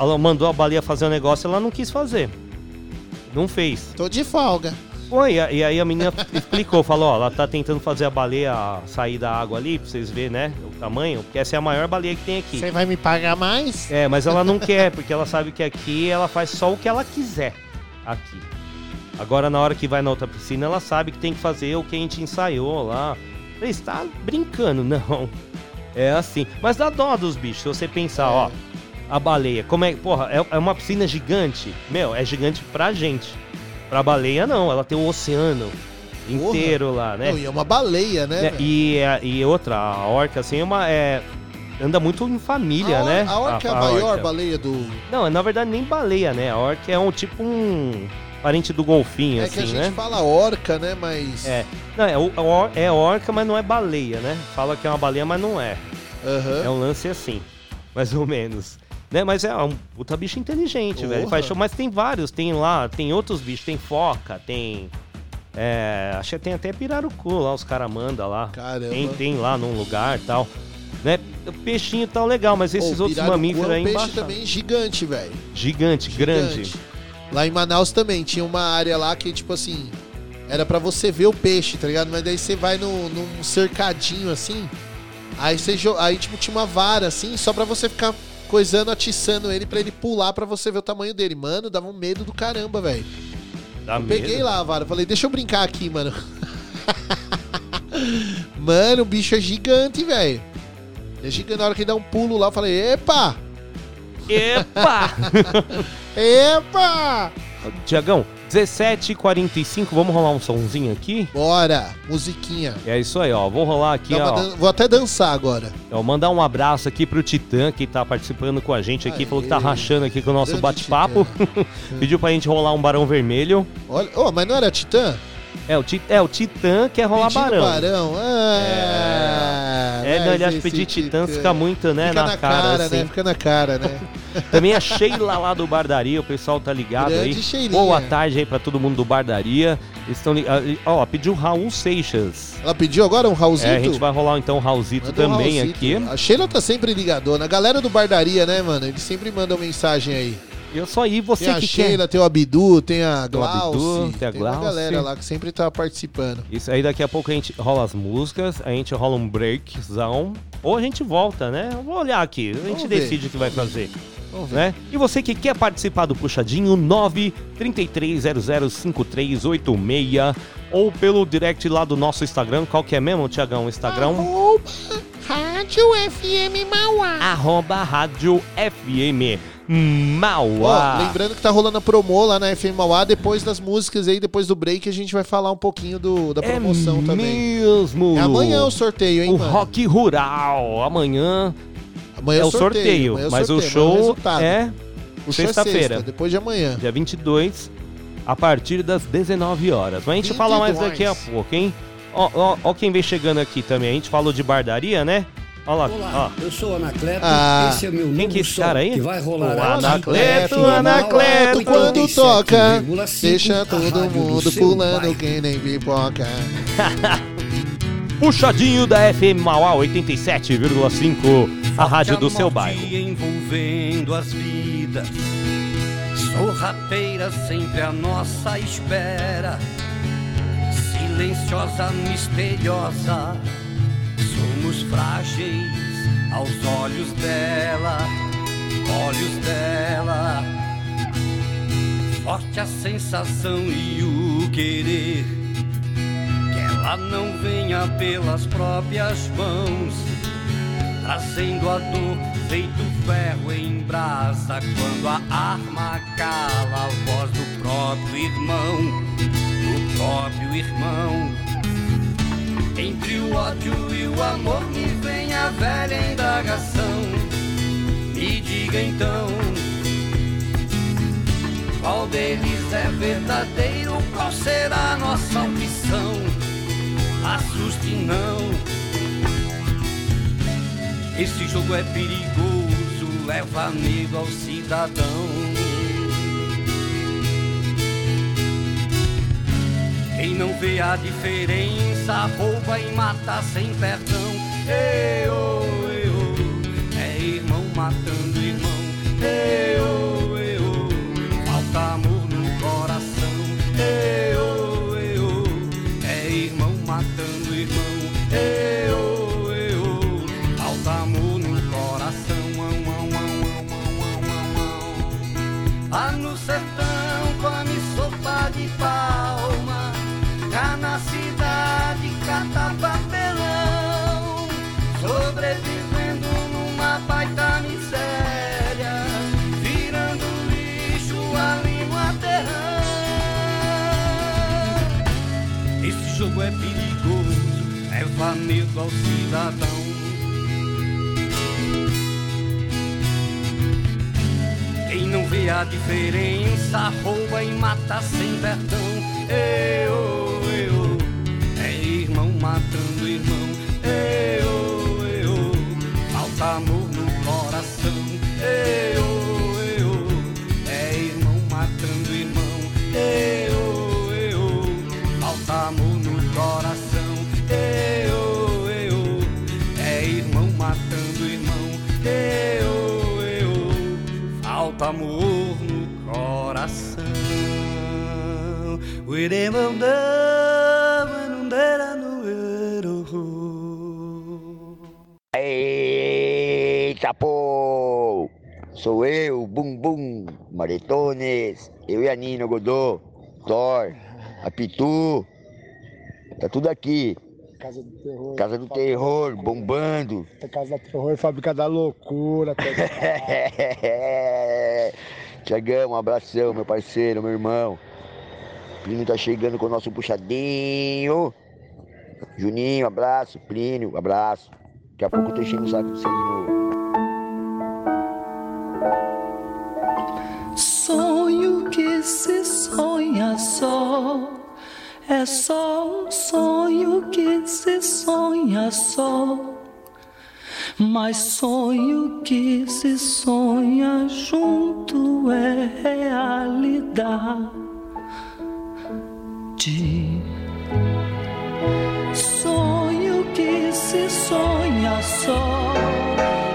Speaker 1: ela mandou a baleia fazer um negócio, ela não quis fazer. Não fez.
Speaker 2: Tô de folga.
Speaker 1: Foi, e e aí a menina explicou, falou, ó, ela tá tentando fazer a baleia sair da água ali, pra vocês verem, né, o tamanho, porque essa é a maior baleia que tem aqui.
Speaker 2: Você vai me pagar mais?
Speaker 1: É, mas ela não quer, porque ela sabe que aqui ela faz só o que ela quiser aqui. Agora, na hora que vai na outra piscina, ela sabe que tem que fazer o que a gente ensaiou lá. Você tá brincando? Não. É assim. Mas dá dó dos bichos, se você pensar, ó. A baleia, como é. Porra, é, é uma piscina gigante. Meu, é gigante pra gente. Pra baleia, não. Ela tem o oceano inteiro lá, né?
Speaker 2: Não, e é uma baleia, né?
Speaker 1: É,
Speaker 2: velho?
Speaker 1: e, a- e outra, a orca, assim, é uma. É, anda muito em família,
Speaker 2: a,
Speaker 1: né?
Speaker 2: A orca é a, maior
Speaker 1: orca.
Speaker 2: baleia do.
Speaker 1: Não, na verdade nem baleia, né? A orca é um tipo um parente do golfinho,
Speaker 2: É
Speaker 1: assim,
Speaker 2: que a gente
Speaker 1: né?
Speaker 2: fala orca, né? Mas.
Speaker 1: É. Não, é, or- é orca, mas não é baleia, né? Fala que é uma baleia, mas não é.
Speaker 2: Aham.
Speaker 1: É um lance assim, mais ou menos. Né? Mas é um puta bicho inteligente, velho. Faz show, mas tem vários, tem lá, tem outros bichos, tem foca, tem. É, acho que tem até pirarucu lá, os caras mandam lá.
Speaker 2: Caramba.
Speaker 1: Tem, tem lá num lugar e tal. Né? O peixinho tá legal, mas esses
Speaker 2: Pô,
Speaker 1: outros mamíferos
Speaker 2: é
Speaker 1: aí
Speaker 2: um peixe
Speaker 1: embaixo.
Speaker 2: também gigante, velho.
Speaker 1: Gigante, grande.
Speaker 2: Lá em Manaus também tinha uma área lá que, tipo assim, era pra você ver o peixe, tá ligado? Mas daí você vai no, num cercadinho assim, aí você aí tipo tinha uma vara assim, só pra você ficar coisando, atiçando ele pra ele pular pra você ver o tamanho dele. Mano, dava um medo do caramba, velho.
Speaker 1: Dá
Speaker 2: Peguei
Speaker 1: medo.
Speaker 2: lá a vara, falei, deixa eu brincar aqui, mano. mano, o bicho é gigante, velho. É gigante. Na hora que ele dá um pulo lá, eu falei, epa!
Speaker 1: Epa!
Speaker 2: Epa!
Speaker 1: Tiagão, 17h45, vamos rolar um sonzinho aqui?
Speaker 2: Bora, musiquinha.
Speaker 1: É isso aí, ó. Vou rolar aqui,
Speaker 2: Dá
Speaker 1: ó.
Speaker 2: dan- Vou até dançar agora.
Speaker 1: ó. Mandar um abraço aqui pro Titã, que tá participando com a gente aqui.
Speaker 2: Aê.
Speaker 1: Falou que tá rachando aqui com o nosso bate-papo. Pediu pra gente rolar um Barão Vermelho.
Speaker 2: Olha, oh, mas não era Titã?
Speaker 1: É o, ti- é, o Titã quer rolar
Speaker 2: Pedindo
Speaker 1: Barão.
Speaker 2: Barão. Ah,
Speaker 1: É, não,
Speaker 2: mas
Speaker 1: ele acha que
Speaker 2: esse
Speaker 1: pedir Titã fica muito, né,
Speaker 2: Fica
Speaker 1: na, cara, assim.
Speaker 2: né? Fica na cara, né?
Speaker 1: Também a Sheila lá do Bardaria, o pessoal tá ligado
Speaker 2: Grande
Speaker 1: aí.
Speaker 2: Sheilinha.
Speaker 1: Boa tarde aí pra todo mundo do Bardaria. Eles Estão li- ah, Ó, pediu Raul Seixas.
Speaker 2: Ela pediu agora um Raulzito?
Speaker 1: É, a gente vai rolar então o Raulzito
Speaker 2: Manda um
Speaker 1: também
Speaker 2: Raulzito.
Speaker 1: aqui.
Speaker 2: A Sheila tá sempre ligadona. A galera do Bardaria, né, mano? Eles sempre mandam mensagem aí.
Speaker 1: Eu só aí, você
Speaker 2: Tem a
Speaker 1: que
Speaker 2: Sheila, tem o Abidu, tem a
Speaker 1: Tem
Speaker 2: Glauce.
Speaker 1: tem a
Speaker 2: uma
Speaker 1: Glauce.
Speaker 2: galera lá que sempre tá participando.
Speaker 1: quer. Isso aí daqui a pouco a gente rola as músicas, a gente rola um breakzão, ou a gente volta, né? Eu vou olhar aqui, a gente
Speaker 2: Vamos ver.
Speaker 1: decide o que vai fazer.
Speaker 2: Vamos ver.
Speaker 1: Né? E você que quer participar do Puxadinho, 933005386 ou pelo direct lá do nosso Instagram, qual que é mesmo, Tiagão? Instagram?
Speaker 2: Arroba Rádio FM Mauá.
Speaker 1: arroba rádio FM
Speaker 2: Ó,
Speaker 1: Mauá.
Speaker 2: lembrando que tá rolando a promo lá na FM Mauá. Depois das músicas aí, depois do break, a gente vai falar um pouquinho do, da promoção
Speaker 1: é
Speaker 2: também.
Speaker 1: mesmo.
Speaker 2: É amanhã o sorteio, hein,
Speaker 1: O
Speaker 2: mano?
Speaker 1: Rock Rural. Amanhã
Speaker 2: Amanhã
Speaker 1: é o sorteio,
Speaker 2: amanhã é
Speaker 1: mas o
Speaker 2: sorteio, amanhã
Speaker 1: show é
Speaker 2: O é
Speaker 1: sexta-feira.
Speaker 2: sexta, depois de amanhã.
Speaker 1: dia 22, a partir das 19 horas. Mas a gente fala mais
Speaker 2: 22.
Speaker 1: daqui a pouco, hein? Ó, ó, ó quem vem chegando aqui também. A gente falou de bardaria, né? Ó lá,
Speaker 3: Olá,
Speaker 1: ó.
Speaker 3: eu sou o Anacleto,
Speaker 2: Ah.
Speaker 3: esse é meu
Speaker 1: Quem
Speaker 3: novo
Speaker 1: que é esse
Speaker 3: som,
Speaker 1: cara aí?
Speaker 3: que vai rolar
Speaker 1: O Anacleto,
Speaker 3: na
Speaker 1: Anacleto,
Speaker 3: FM
Speaker 2: quando
Speaker 3: 87,5,
Speaker 2: toca, Deixa todo
Speaker 3: do
Speaker 2: mundo pulando
Speaker 3: bairro.
Speaker 2: que nem pipoca.
Speaker 1: Puxadinho da FM Mauá 87,5, a rádio do seu bairro.
Speaker 4: envolvendo as vidas. Sorrateira sempre à nossa espera. Silenciosa, misteriosa. Somos frágeis aos olhos dela. Olhos dela. Forte a sensação e o querer. Que ela não venha pelas próprias mãos trazendo a dor feito ferro em brasa quando a arma cala a voz do próprio irmão, do próprio irmão. Entre o ódio e o amor me vem a velha indagação. Me diga então, qual deles é verdadeiro? Qual será a nossa opção? Assuste não. Esse jogo é perigoso, leva medo ao cidadão. Quem não vê a diferença, rouba e mata sem perdão. Eu, eu, é irmão matando irmão. Eu, Leva medo ao cidadão Quem não vê a diferença rouba e mata sem perdão. Eu, eu, é irmão matando irmão. Eu, eu, falta amor no coração. Eu,
Speaker 5: Eita, pô! Sou eu, Bum Bum, Maretones, eu e a Nina Godô, Thor, a Pitu, tá tudo aqui.
Speaker 6: Casa do Terror.
Speaker 5: Casa do Terror, bombando.
Speaker 6: Casa do Terror, Fábrica da Loucura.
Speaker 5: Tiagão, um abração, meu parceiro, meu irmão. Plínio tá chegando com o nosso puxadinho. Juninho, abraço. Plínio, abraço. Daqui a pouco eu tô enchendo o saco de vocês de novo.
Speaker 7: Sonho que se sonha só. É só um sonho que se sonha só. Mas sonho que se sonha junto é realidade. Sonho que se sonha só.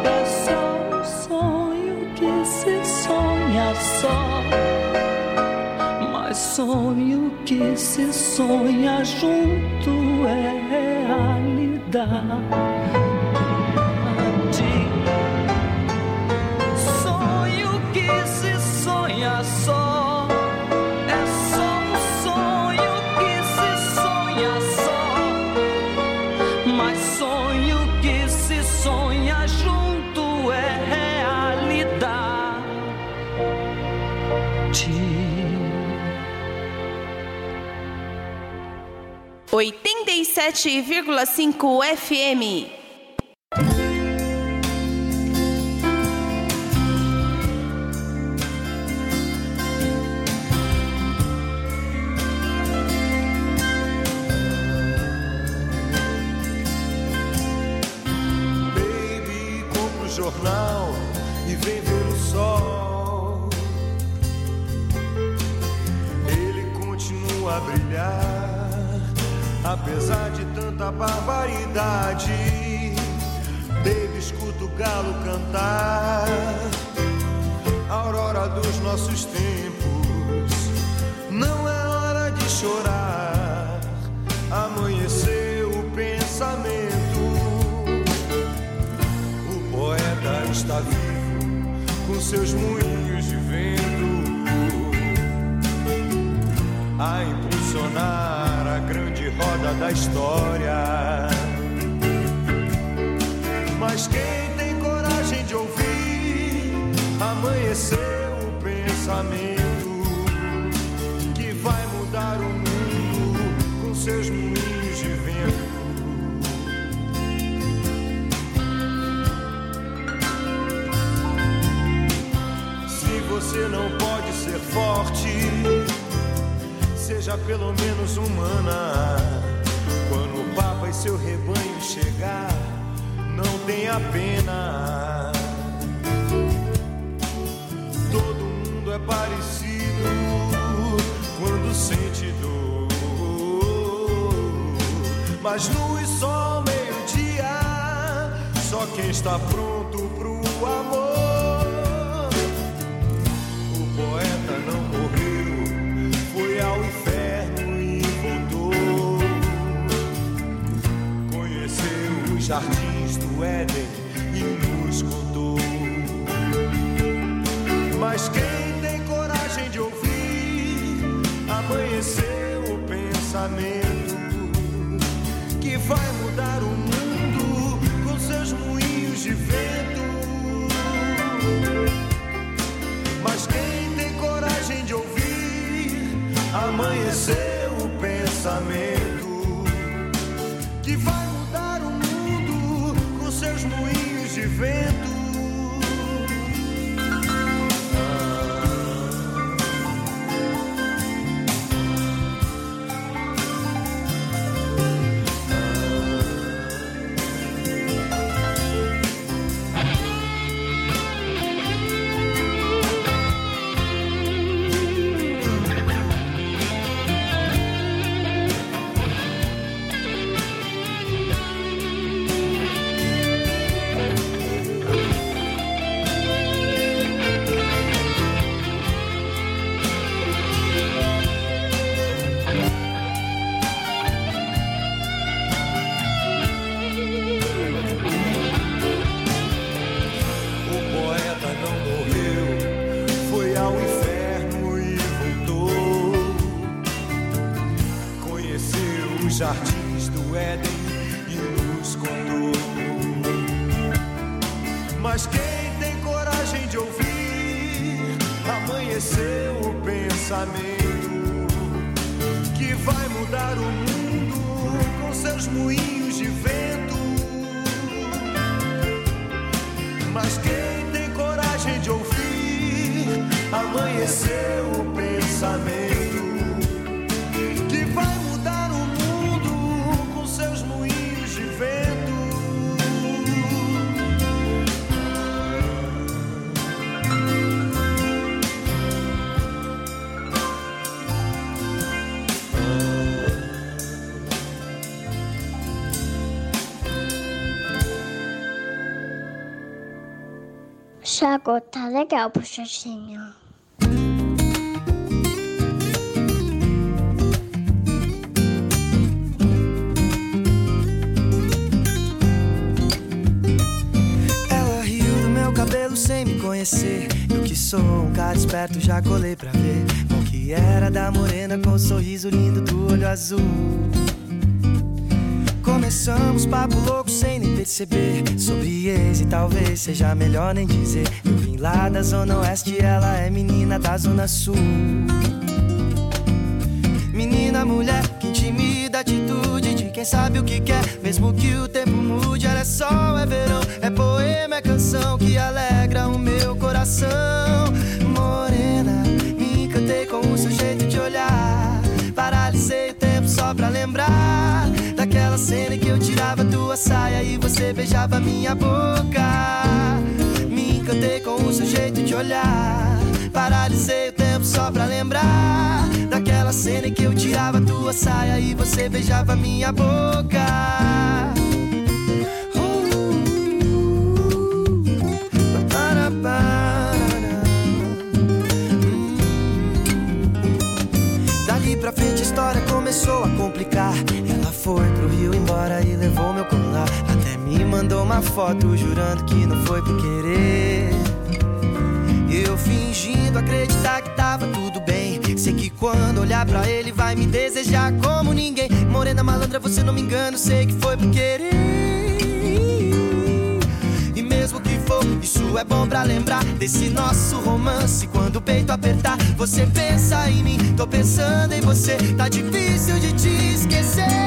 Speaker 7: É só um sonho que se sonha só. Mas sonho que se sonha junto é realidade. Sonho que se sonha só.
Speaker 8: 87,5 FM.
Speaker 9: Jornal e vem ver o sol. Ele continua a brilhar, apesar de tanta barbaridade. Baby, escuta o galo cantar, aurora dos nossos tempos. Não é hora de chorar, amanheceu o pensamento. O poeta está vivo com seus moinhos de vento a impulsionar roda da história. Mas quem tem coragem de ouvir amanheceu o pensamento que vai mudar o mundo com seus moinhos de vento. Se você não pode ser forte, seja pelo menos humana. Quando o Papa e seu rebanho chegar, não tenha pena. Todo mundo é parecido quando sente dor. Mas luz só meio-dia, só quem está pronto pro amor. Jardins do Éden e nos contou. Mas quem tem coragem de ouvir, amanheceu o pensamento que vai mudar o mundo com seus moinhos de vento. Mas quem tem coragem de ouvir, amanheceu o pensamento que vai vento.
Speaker 10: Mas quem tem coragem de ouvir, amanheceu o pensamento que vai mudar o mundo com seus moinhos de vento. Mas quem tem coragem de ouvir, amanheceu o pensamento
Speaker 11: Chaco, tá legal, puxadinho.
Speaker 12: Ela riu do meu cabelo sem me conhecer. Eu que sou um cara esperto, já colei pra ver o que era da morena com o sorriso lindo do olho azul. Começamos papo louco sem nem perceber. Sobre ex e talvez seja melhor nem dizer. Eu vim lá da zona oeste, ela é menina da zona sul. Menina, mulher, que intimida atitude de quem sabe o que quer. Mesmo que o tempo mude, ela é sol, é verão. É poema, é canção que alegra o meu coração. Morena, me encantei com o seu jeito de olhar. Paralisei o tempo só pra lembrar Daquela cena em que eu tirava tua saia e você beijava minha boca. Me encantei com o seu jeito de olhar. Paralisei o tempo só pra lembrar Daquela cena em que eu tirava tua saia e você beijava minha boca. Dali pra frente a história começou a complicar. Foi pro Rio embora e levou meu colar. Até me mandou uma foto jurando que não foi por querer. Eu fingindo acreditar que tava tudo bem. Sei que quando olhar pra ele vai me desejar como ninguém. Morena malandra, você não me engana, sei que foi por querer. E mesmo que for, isso é bom pra lembrar desse nosso romance. Quando o peito apertar, você pensa em mim, tô pensando em você. Tá difícil de te esquecer,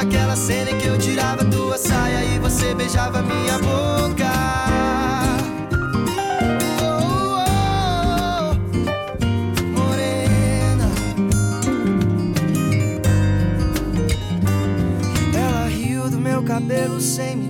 Speaker 12: daquela cena em que eu tirava tua saia e você beijava minha boca. Oh, oh, morena. Ela riu do meu cabelo sem me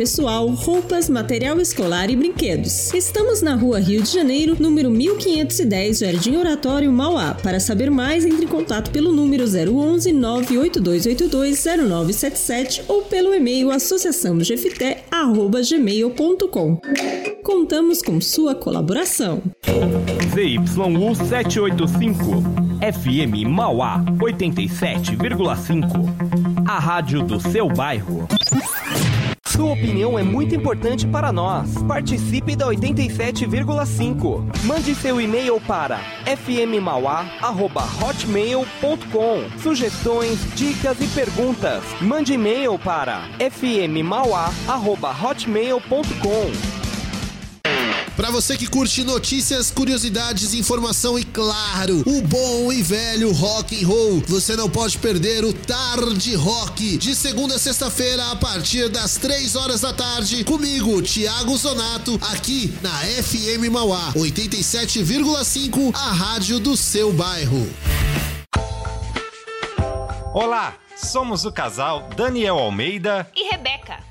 Speaker 13: pessoal, roupas, material escolar e brinquedos. Estamos na rua Rio de Janeiro, número 1510, Jardim Oratório, Mauá. Para saber mais, entre em contato pelo número 011 98282 0977 ou pelo e-mail associaçãogefité@gmail.com. Contamos com sua colaboração.
Speaker 1: ZYU 785, FM Mauá 87,5. A rádio do seu bairro.
Speaker 14: Sua opinião é muito importante para nós. Participe da 87,5. Mande seu e-mail para fmmauá@hotmail.com. Sugestões, dicas e perguntas. Mande e-mail para fmmauá@hotmail.com.
Speaker 2: Pra você que curte notícias, curiosidades, informação e claro, o bom e velho rock and roll, você não pode perder o Tarde Rock de segunda a sexta-feira a partir das três horas da tarde comigo, Thiago Zonato, aqui na FM Mauá 87,5, a rádio do seu bairro.
Speaker 15: Olá, somos o casal Daniel Almeida
Speaker 16: e Rebeca.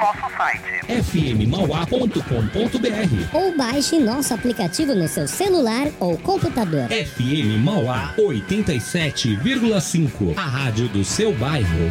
Speaker 17: Nosso site
Speaker 18: fmmauá.com.br
Speaker 3: ou baixe nosso aplicativo no seu celular ou computador.
Speaker 18: FM Mauá 87,5, a rádio do seu bairro.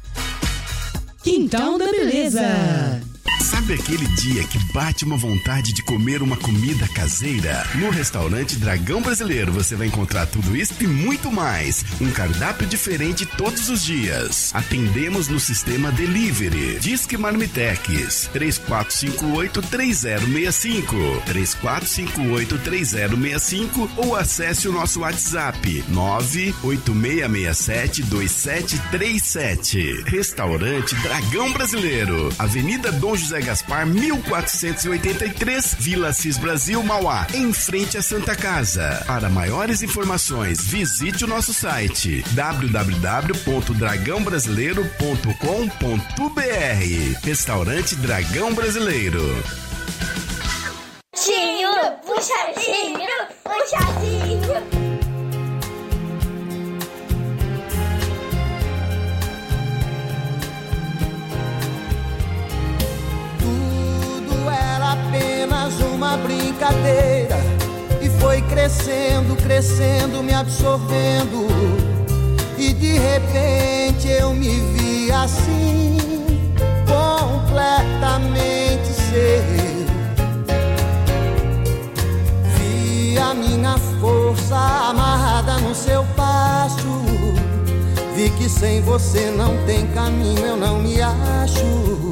Speaker 19: Quintal da Beleza.
Speaker 20: Sabe aquele dia que bate uma vontade de comer uma comida caseira? No restaurante Dragão Brasileiro você vai encontrar tudo isso e muito mais. Um cardápio diferente todos os dias. Atendemos no sistema Delivery. Disque Marmitex 3458-3065. 3458-3065 ou acesse o nosso WhatsApp 986672737. Restaurante Dragão Brasileiro. Avenida Dom José Gaspar, 1483, Vila Cis Brasil, Mauá, em frente à Santa Casa. Para maiores informações, visite o nosso site www.dragãobrasileiro.com.br. Restaurante Dragão Brasileiro.
Speaker 11: Tinho, puxadinho, puxadinho.
Speaker 10: Apenas uma brincadeira e foi crescendo, crescendo, me absorvendo. E de repente eu me vi assim, completamente ser. Vi a minha força amarrada no seu passo. Vi que sem você não tem caminho, eu não me acho.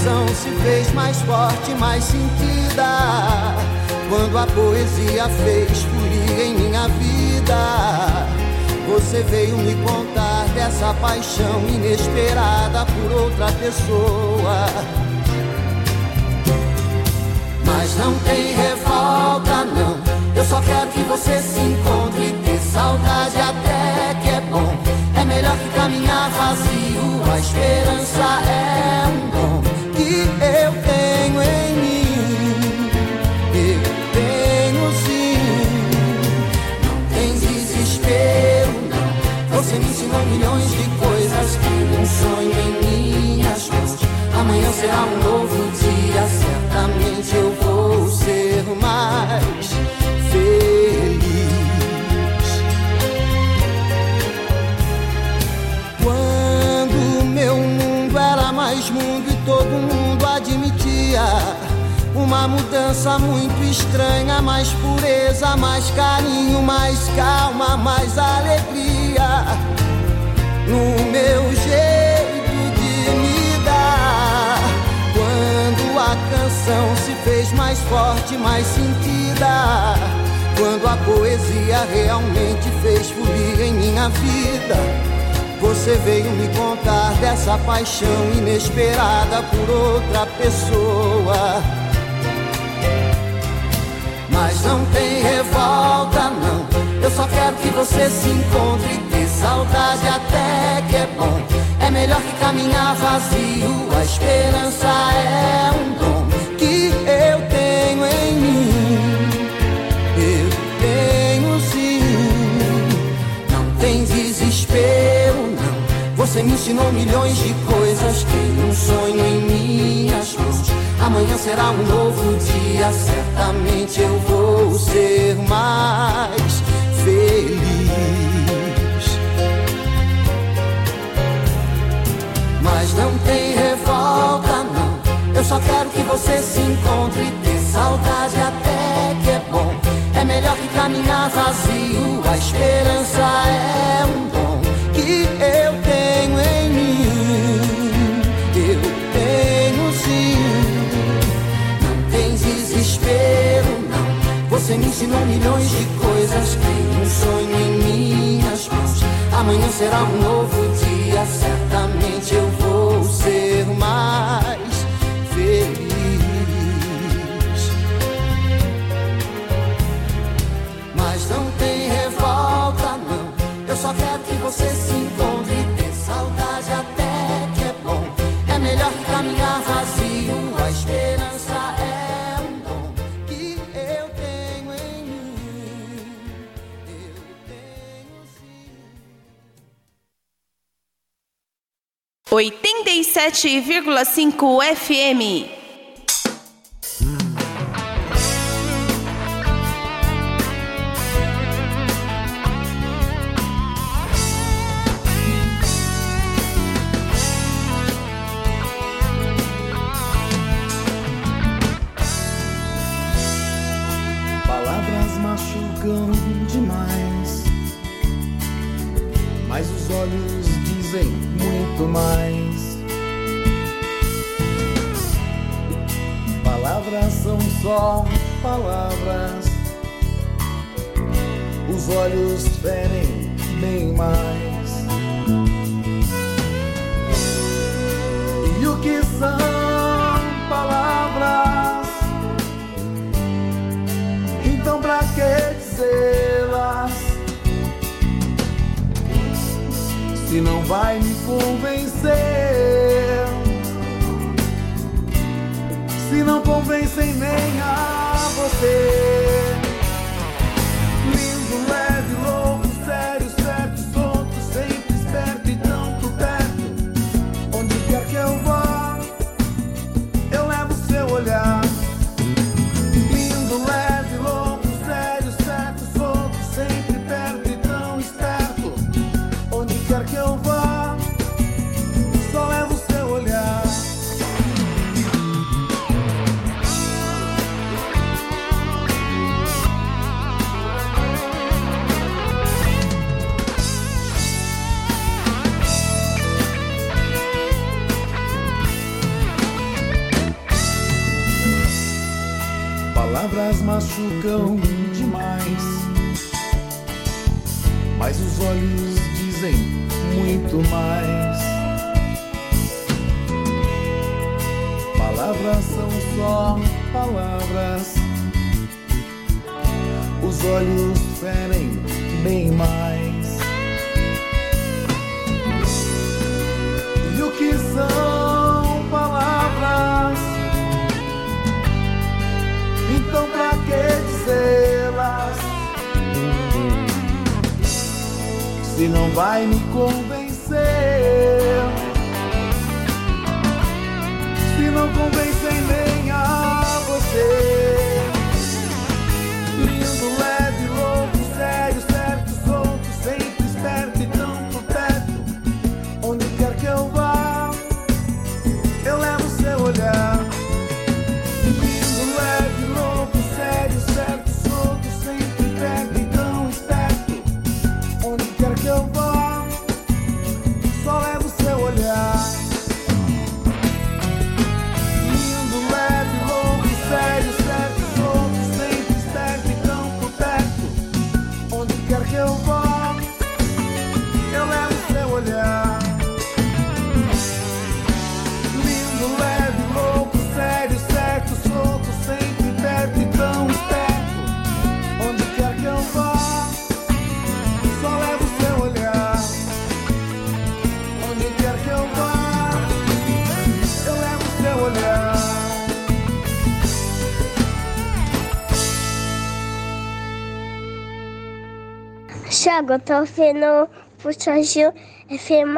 Speaker 10: canção se fez mais forte, mais sentida. Quando a poesia fez folia em minha vida. Você veio me contar dessa paixão inesperada por outra pessoa. Mas não tem revolta, não. Eu só quero que você se encontre e ter saudade até que é bom. É melhor que caminhar vazio. A esperança é Será um novo dia, certamente eu vou ser mais feliz. Quando meu mundo vários mundos e todo mundo admitia uma mudança muito estranha, mais pureza, mais carinho, mais calma, mais alegria no meu jeito canção se fez mais forte, mais sentida, quando a poesia realmente fez fluir em minha vida. Você veio me contar dessa paixão inesperada por outra pessoa. Mas não tem revolta, não. Eu só quero que você se encontre ter saudade até que é bom. É melhor que caminhar vazio. A esperança é um Você me ensinou milhões de coisas. Tem um sonho em minhas mãos. Amanhã será um novo dia, certamente eu vou ser mais feliz. Mas não tem revolta, não. Eu só quero que você se encontre ter saudade até que é bom. É melhor que caminhar vazio. A esperança é um dom que Você me ensinou milhões de coisas, tem um sonho em minhas mãos. Amanhã será um novo dia, certamente eu vou ser mais feliz. Mas não tem revolta, não. Eu só quero que você se encontre
Speaker 8: 87,5 FM.
Speaker 21: Palavras, os olhos ferem bem mais. E o que são palavras? Então pra que dizê-las? Se não vai me convencer Se não convencem nem a você
Speaker 10: Thiago, eu tô ouvindo Puxadinho FM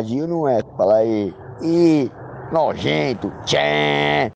Speaker 22: Sadio não
Speaker 23: é,
Speaker 5: fala aí. E nojento, tchê,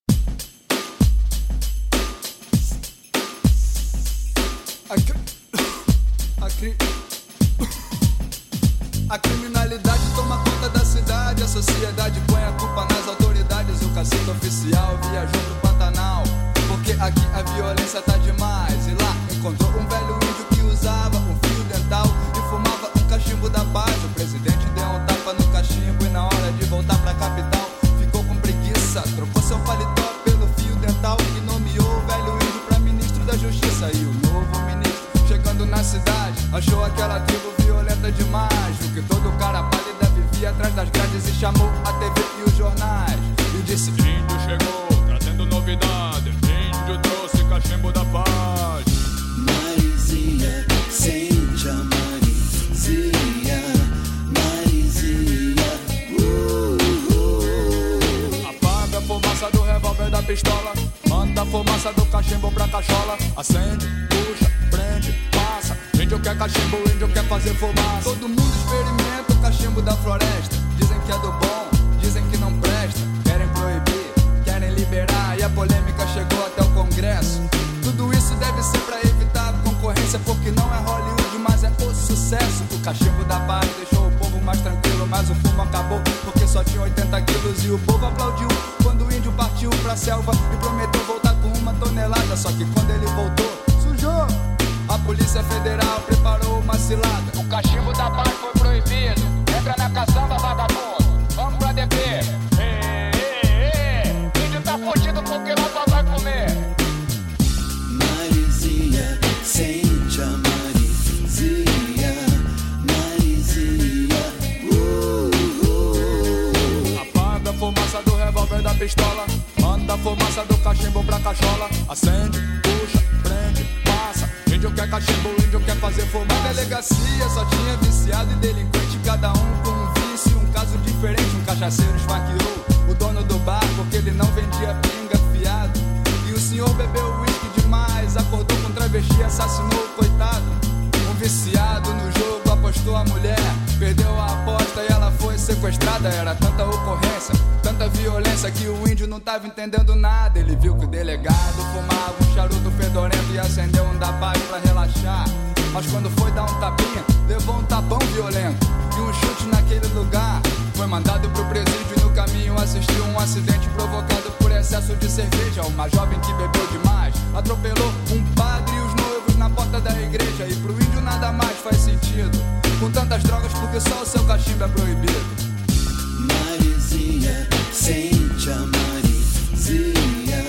Speaker 24: Cachimbo da paz deixou o povo mais tranquilo, mas o fumo acabou porque só tinha 80 quilos e o povo aplaudiu quando o índio partiu pra selva e prometeu voltar com uma tonelada. Só que quando ele voltou, sujou. A Polícia Federal preparou uma cilada. O cachimbo da paz foi proibido. Entra na caçamba, vagabundo. Vamos pra DP. pistola. Manda fumaça do cachimbo pra cachola. Acende, puxa, prende, passa. Índio quer cachimbo, índio quer fazer fumaça. Delegacia só tinha viciado e delinquente. Cada um com um vício, um caso diferente. Um cachaceiro esfaqueou o dono do bar porque ele não vendia pinga fiado. E o senhor bebeu uísque demais. Acordou com travesti, assassinou o coitado. Um viciado no jogo apostou a mulher, perdeu a aposta e ela foi sequestrada. Era tanta ocorrência, tanta violência que o índio não tava entendendo nada. Ele viu que o delegado fumava um charuto fedorento e acendeu um da paz pra relaxar. Mas quando foi dar um tapinha, levou um tapão violento e um chute naquele lugar. Foi mandado pro presídio e no caminho assistiu um acidente provocado por excesso de cerveja. Uma jovem que bebeu demais atropelou um padre e os na porta da igreja. E pro índio nada mais faz sentido. Com tantas drogas, porque só o seu cachimbo é proibido.
Speaker 23: Marizinha, sente a Marizinha,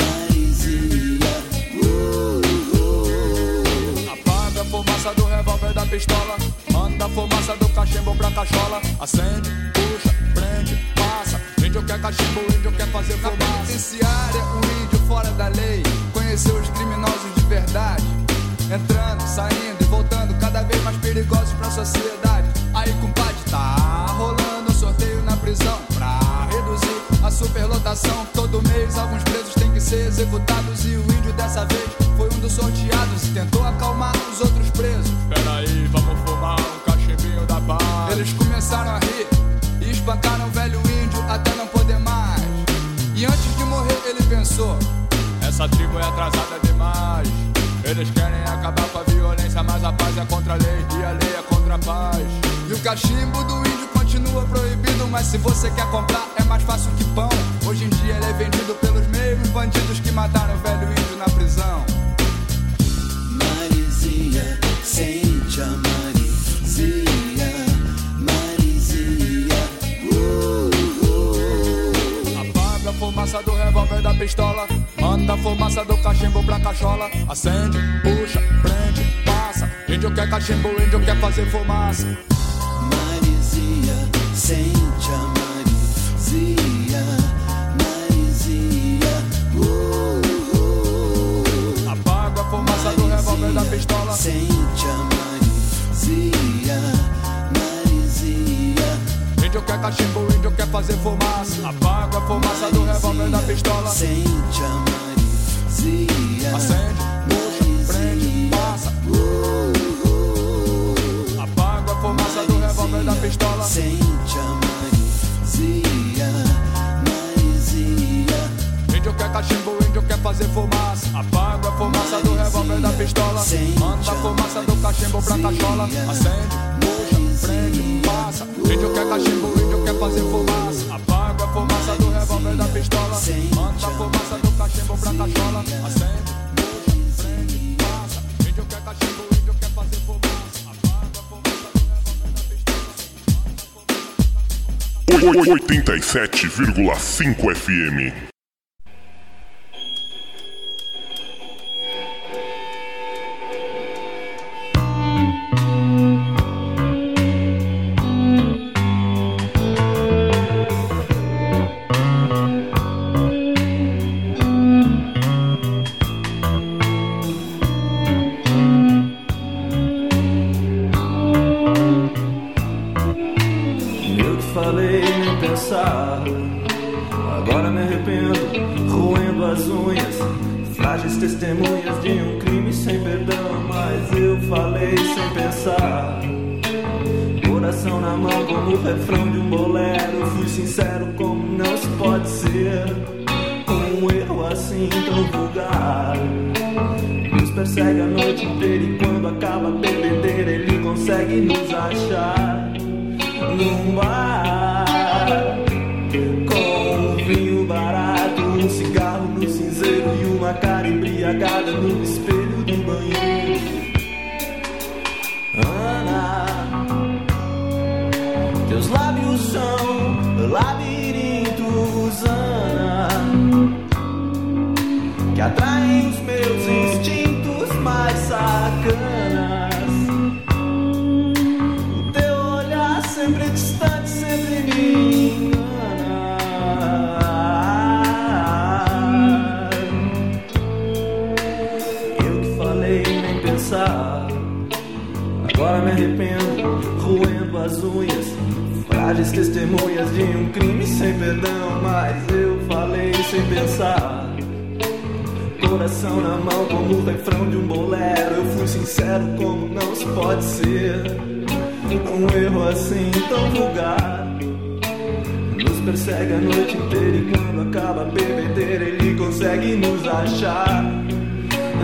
Speaker 23: Marizinha, uh, uh.
Speaker 24: Apaga a fumaça do revólver da pistola. Manda a fumaça do cachimbo pra cachola. Acende, puxa, prende, passa. Índio quer cachimbo, índio quer fazer fumaça. Na penitenciária, um índio fora da lei. Conheceu os criminosos de verdade. Entrando, saindo e voltando, cada vez mais perigosos pra sociedade. Aí, compadre, tá rolando um sorteio na prisão pra reduzir a superlotação. Todo mês, alguns presos têm que ser executados. E o índio dessa vez foi um dos sorteados e tentou acalmar os outros presos. Peraí, vamos fumar um cachimbinho da paz. Eles começaram a rir e espancaram o velho índio até não poder mais. E antes de morrer, ele pensou: Essa tribo é atrasada demais. Eles querem acabar com a violência, mas a paz é contra a lei e a lei é contra a paz. E o cachimbo do índio continua proibido, mas se você quer comprar é mais fácil que pão. Hoje em dia ele é vendido pelos mesmos bandidos que mataram o velho índio na prisão.
Speaker 23: Marizinha, sente a Marizinha,
Speaker 24: fumaça do revólver da pistola. Manda a fumaça do cachimbo pra cachola. Acende, puxa, prende, passa. Índio quer cachimbo, índio quer fazer fumaça.
Speaker 23: Marizinha, sente a Marizinha, Marizinha, uh, uh.
Speaker 24: Apaga a fumaça do revólver da pistola.
Speaker 23: Sente a Marizinha, Marizinha.
Speaker 24: Índio quer cachimbo, índio quer fazer fumaça. Apaga a fumaça do revólver da pistola.
Speaker 23: Sente a Marizinha.
Speaker 24: Acende, puxa, prende, passa. Apaga a fumaça do revólver da pistola.
Speaker 23: Sente a Marizinha, Marizinha.
Speaker 24: Índio quer cachimbo, índio quer fazer fumaça. Apaga a fumaça do revólver da pistola. Manda a fumaça do cachimbo pra cachola. Acende, puxa, prende, passa. Índio quer cachimbo, índio quer fazer fumaça. Apaga a fumaça do revólver da pistola. Manda a fumaça do cachimbo pra cachola. Acende, puxa, prende, passa. Índio quer cachimbo, índio quer fazer fumaça. Apaga a fumaça do revólver da pistola.
Speaker 9: 87,5 FM.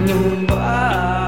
Speaker 23: Consegue nos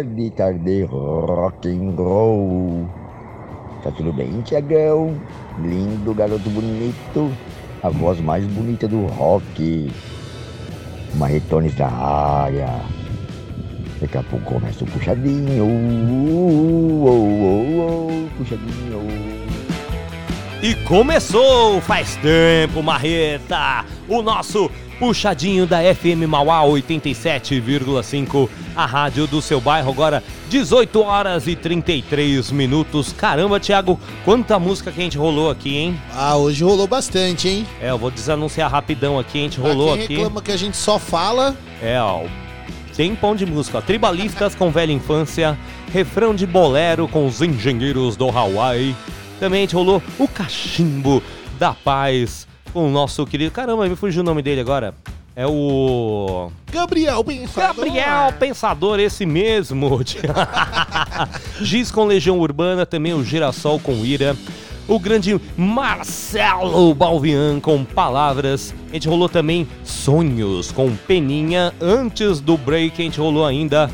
Speaker 5: tarde, tarde rock and roll. Tá tudo bem, Tiagão? Lindo, garoto bonito. A voz mais bonita do rock. Marretones da área. Daqui a pouco começa o puxadinho. Uh, uh, uh, puxadinho.
Speaker 1: E começou! Faz tempo, Marreta! O nosso puxadinho da FM Mauá 87,5, a rádio do seu bairro agora 18 horas e 33 minutos. Caramba, Thiago, quanta música que a gente rolou aqui, hein?
Speaker 2: Ah, hoje rolou bastante, hein?
Speaker 1: É, eu vou desanunciar rapidão aqui, a gente
Speaker 2: pra rolou quem
Speaker 1: aqui.
Speaker 2: reclama que a gente só fala.
Speaker 1: É, ó. Tem pão de música, ó. Tribalistas com velha infância, refrão de bolero com os engenheiros do Hawaii. Também a gente rolou o cachimbo da paz com o nosso querido. Caramba, me fugiu o nome dele agora. É o.
Speaker 2: Gabriel Pensador.
Speaker 1: Gabriel Pensador, esse mesmo. Giz com Legião Urbana, também o Girassol com Ira. O grande Marcelo Balvian com Palavras. A gente rolou também Sonhos com Peninha. Antes do break, a gente rolou ainda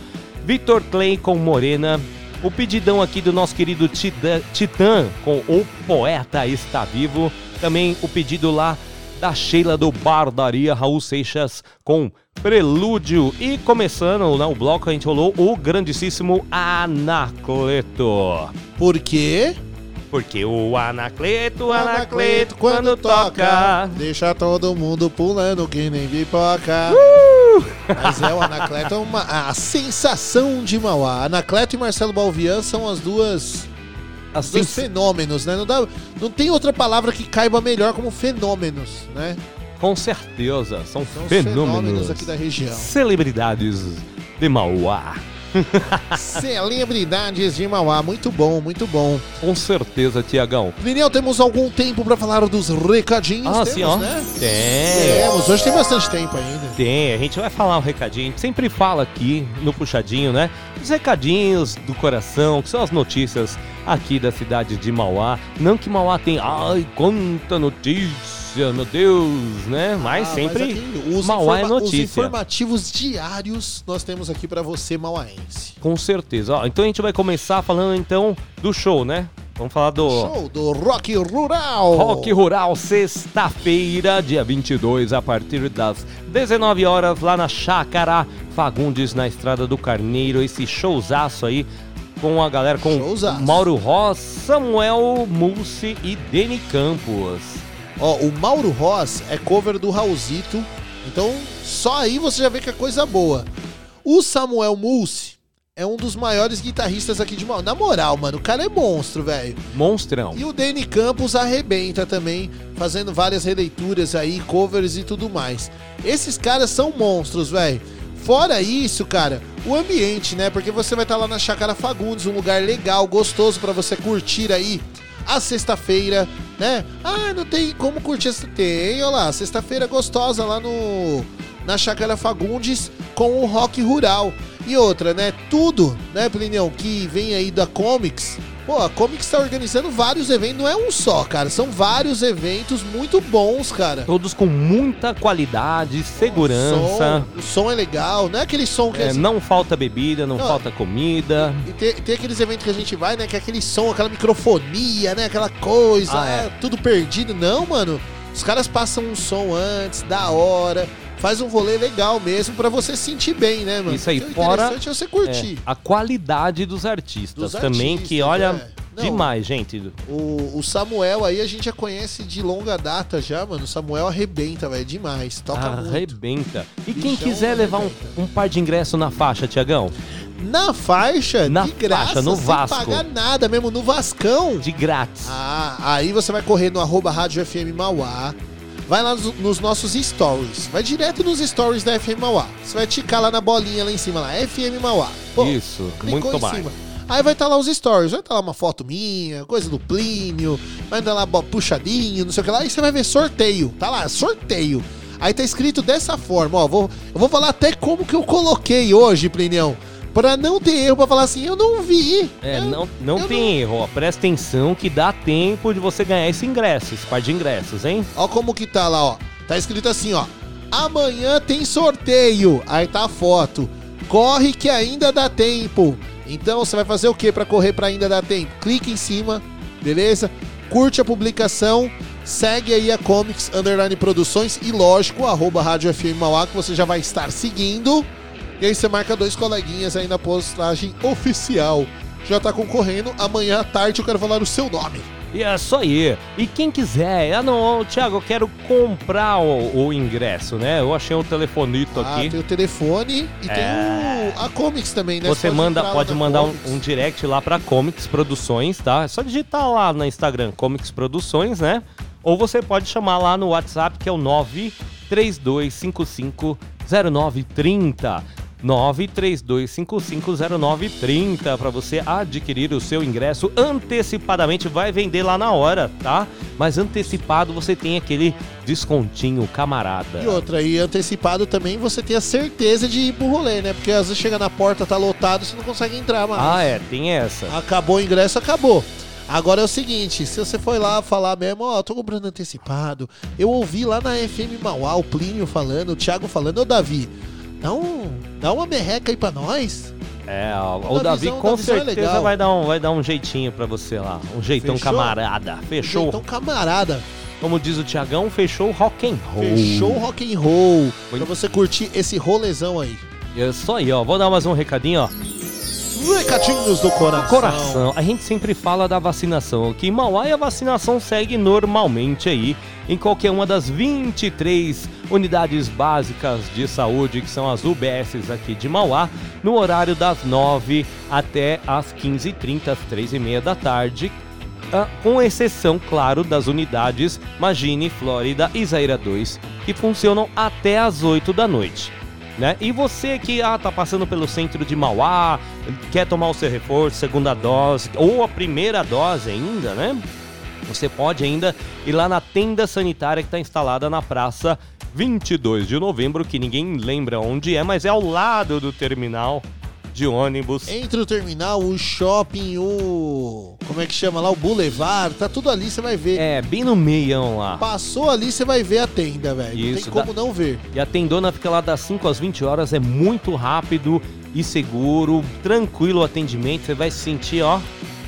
Speaker 1: Vitor Clay com Morena. O pedidão aqui do nosso querido Titã, Titã com O Poeta Está Vivo. Também o pedido lá da Sheila do Bardaria, Raul Seixas com Prelúdio. E começando né, o bloco, a gente rolou o grandíssimo Anacleto.
Speaker 2: Por quê?
Speaker 1: Porque o Anacleto, Anacleto, quando toca.
Speaker 2: Deixa todo mundo pulando que nem pipoca.
Speaker 1: Uh!
Speaker 2: Mas é, o Anacleto é uma, a sensação de Mauá. Anacleto e Marcelo Balvian são as duas. Os dois fenômenos, né? Não, dá, não tem outra palavra que caiba melhor como fenômenos, né?
Speaker 1: Com certeza, são,
Speaker 2: São os
Speaker 1: fenômenos.
Speaker 2: fenômenos aqui da região.
Speaker 1: Celebridades de Mauá.
Speaker 2: Celebridades de Mauá, muito bom, muito bom.
Speaker 1: Com certeza, Tiagão.
Speaker 2: Lineu, temos algum tempo pra falar dos recadinhos?
Speaker 1: Ah,
Speaker 2: temos,
Speaker 1: sim, ó.
Speaker 2: né?
Speaker 1: Tem.
Speaker 2: Temos, hoje tem bastante tempo ainda.
Speaker 1: Tem, a gente vai falar um recadinho. A gente sempre fala aqui no Puxadinho, né? Os recadinhos do coração, que são as notícias aqui da cidade de Mauá. Não que Mauá tem, ai, quanta notícia, meu Deus, né? Mas
Speaker 2: Ah,
Speaker 1: sempre
Speaker 2: aqui, os
Speaker 1: Mauá é
Speaker 2: informa- Os
Speaker 1: notícia.
Speaker 2: informativos diários nós temos aqui pra você, mauaense.
Speaker 1: Com certeza. Ó, então a gente vai começar falando então do show, né? Vamos falar do
Speaker 2: Show do Rock Rural.
Speaker 1: Rock Rural, sexta-feira, dia 22, a partir das 19 horas, lá na Chácara Fagundes, na Estrada do Carneiro. Esse showzaço aí com a galera, com
Speaker 2: Showzaço.
Speaker 1: Mauro Ross, Samuel Mulci e Deni Campos.
Speaker 2: Ó, o Mauro Ross é cover do Raulzito, então só aí você já vê que é coisa boa. O Samuel Mulci é um dos maiores guitarristas aqui de Mauá. Na moral, mano, o cara é monstro, velho.
Speaker 1: Monstrão.
Speaker 2: E o Danny Campos arrebenta também, fazendo várias releituras aí, covers e tudo mais. Esses caras são monstros, velho. Fora isso, cara, o ambiente, né? Porque você vai estar lá na Chácara Fagundes, um lugar legal, gostoso pra você curtir aí a sexta-feira, né? Ah, não tem como curtir essa. Tem, olha lá, sexta-feira gostosa lá no. Na Chácara Fagundes com o rock rural. E outra, né? Tudo, né, Plinião, que vem aí da Comics. Pô, a Comics tá organizando vários eventos, não é um só, cara. São vários eventos muito bons, cara.
Speaker 1: Todos com muita qualidade, segurança.
Speaker 2: O som, o som é legal, não é aquele som que
Speaker 1: É,
Speaker 2: é,
Speaker 1: não falta bebida, não,
Speaker 2: Não.
Speaker 1: falta comida.
Speaker 2: E tem, tem aqueles eventos que a gente vai, né? Que é aquele som, aquela microfonia, né? Aquela coisa,
Speaker 1: Ah, é.
Speaker 2: tudo perdido. Não, mano. Os caras passam um som antes, da hora. Faz um rolê legal mesmo pra você se sentir bem, né, mano?
Speaker 1: Isso aí,
Speaker 2: Porque o
Speaker 1: fora
Speaker 2: interessante é você curtir.
Speaker 1: é, a qualidade dos artistas
Speaker 2: Dos
Speaker 1: também, que
Speaker 2: artistas,
Speaker 1: olha
Speaker 2: é. Não.
Speaker 1: demais, gente.
Speaker 2: O, o Samuel aí a gente já conhece de longa data já, mano. O Samuel arrebenta, velho. Demais. Toca muito.
Speaker 1: Arrebenta. E quem
Speaker 2: Bichão
Speaker 1: quiser levar um, um par de ingresso na faixa, Tiagão?
Speaker 2: Na faixa,
Speaker 1: Na
Speaker 2: de graça,
Speaker 1: faixa, no
Speaker 2: sem
Speaker 1: Vasco.
Speaker 2: pagar nada mesmo, no Vascão.
Speaker 1: De grátis.
Speaker 2: Ah, aí você vai correr no arroba Rádio FM Mauá. Vai lá nos, nos nossos stories. Vai direto nos stories da FM Mauá. Você vai ticar lá na bolinha lá em cima, lá, FM Mauá. Pô,
Speaker 1: Isso, muito
Speaker 2: em
Speaker 1: mais.
Speaker 2: cima. Aí vai estar lá os stories, vai estar lá uma foto minha, coisa do Plínio, vai estar lá puxadinho, não sei o que lá, aí você vai ver sorteio, tá lá, sorteio. Aí tá escrito dessa forma, ó, vou, eu vou falar até como que eu coloquei hoje, Plinião, pra não ter erro, pra falar assim, eu não vi.
Speaker 1: É, não, não tem erro, ó. Presta atenção que dá tempo de você ganhar esse ingresso, esse par de ingressos, hein?
Speaker 2: Ó como que tá lá, ó. Tá escrito assim, ó. Amanhã tem sorteio. Aí tá a foto. Corre que ainda dá tempo. Então você vai fazer o que pra correr pra ainda dar tempo? Clique em cima, beleza? Curte a publicação, segue aí a Comics Underline Produções e lógico, arroba Rádio FM Mauá, que você já vai estar seguindo. E aí você marca dois coleguinhas aí na postagem oficial. Já tá concorrendo. Amanhã à tarde eu quero falar o seu nome.
Speaker 1: E é isso aí. E quem quiser, ah não, Thiago, eu quero comprar o, o ingresso, né? Eu achei um telefonito
Speaker 2: Ah,
Speaker 1: aqui.
Speaker 2: tem o telefone e
Speaker 1: É.
Speaker 2: tem o, a Comics também, né?
Speaker 1: Você
Speaker 2: pode
Speaker 1: manda, pode mandar um, um direct lá pra Comics Produções, tá? É só digitar lá no Instagram Comics Produções, né? Ou você pode chamar lá no WhatsApp que é o 932550930. 932550930 para você adquirir o seu ingresso antecipadamente. Vai vender lá na hora, tá? Mas antecipado você tem aquele descontinho camarada.
Speaker 2: E outra, e antecipado também você tem a certeza de ir pro rolê, né? Porque às vezes chega na porta, tá lotado, você não consegue entrar mais.
Speaker 1: Ah, é, tem essa.
Speaker 2: Acabou o ingresso, acabou. Agora é o seguinte, se você foi lá falar mesmo, ó, tô comprando antecipado, eu ouvi lá na FM Mauá o Plínio falando, o Thiago falando, ô Davi, dá, um, dá uma merreca aí pra nós.
Speaker 1: É, o,
Speaker 2: O
Speaker 1: Davi
Speaker 2: Davizão-
Speaker 1: com
Speaker 2: é
Speaker 1: certeza
Speaker 2: legal.
Speaker 1: vai dar, um, vai dar um jeitinho pra você lá. Um jeitão
Speaker 2: Fechou?
Speaker 1: camarada. Fechou?
Speaker 2: Então, camarada,
Speaker 1: Como diz o Tiagão, fechou o rock and roll.
Speaker 2: fechou o rock and roll pra você curtir esse rolezão aí.
Speaker 1: É Isso aí, ó. Vou dar mais um recadinho, ó.
Speaker 2: Recadinhos do coração.
Speaker 1: Coração. A gente sempre fala da vacinação. Aqui em Mauá e a vacinação segue normalmente aí em qualquer uma das 23 unidades básicas de saúde, que são as UBSs aqui de Mauá, no horário das 9 até as 15h30, às 3h30 da tarde. ah, com exceção, claro, das unidades Magine, Flórida e Zaira 2, que funcionam até as 8 da noite. Né? E você que ah, tá passando pelo centro de Mauá, quer tomar o seu reforço, segunda dose, ou a primeira dose ainda, né? Você pode ainda ir lá na tenda sanitária que está instalada na praça 22 de novembro, que ninguém lembra onde é, mas é ao lado do terminal de ônibus.
Speaker 2: Entre o terminal, o shopping, o. Como é que chama lá? O Boulevard, tá tudo ali, você vai ver.
Speaker 1: É, bem no meião lá.
Speaker 2: Passou ali, você vai ver a tenda, velho. Não tem como
Speaker 1: dá-
Speaker 2: não ver.
Speaker 1: E a tendona fica lá das 5 às 20 horas, é muito rápido e seguro, tranquilo o atendimento, você vai se sentir, ó,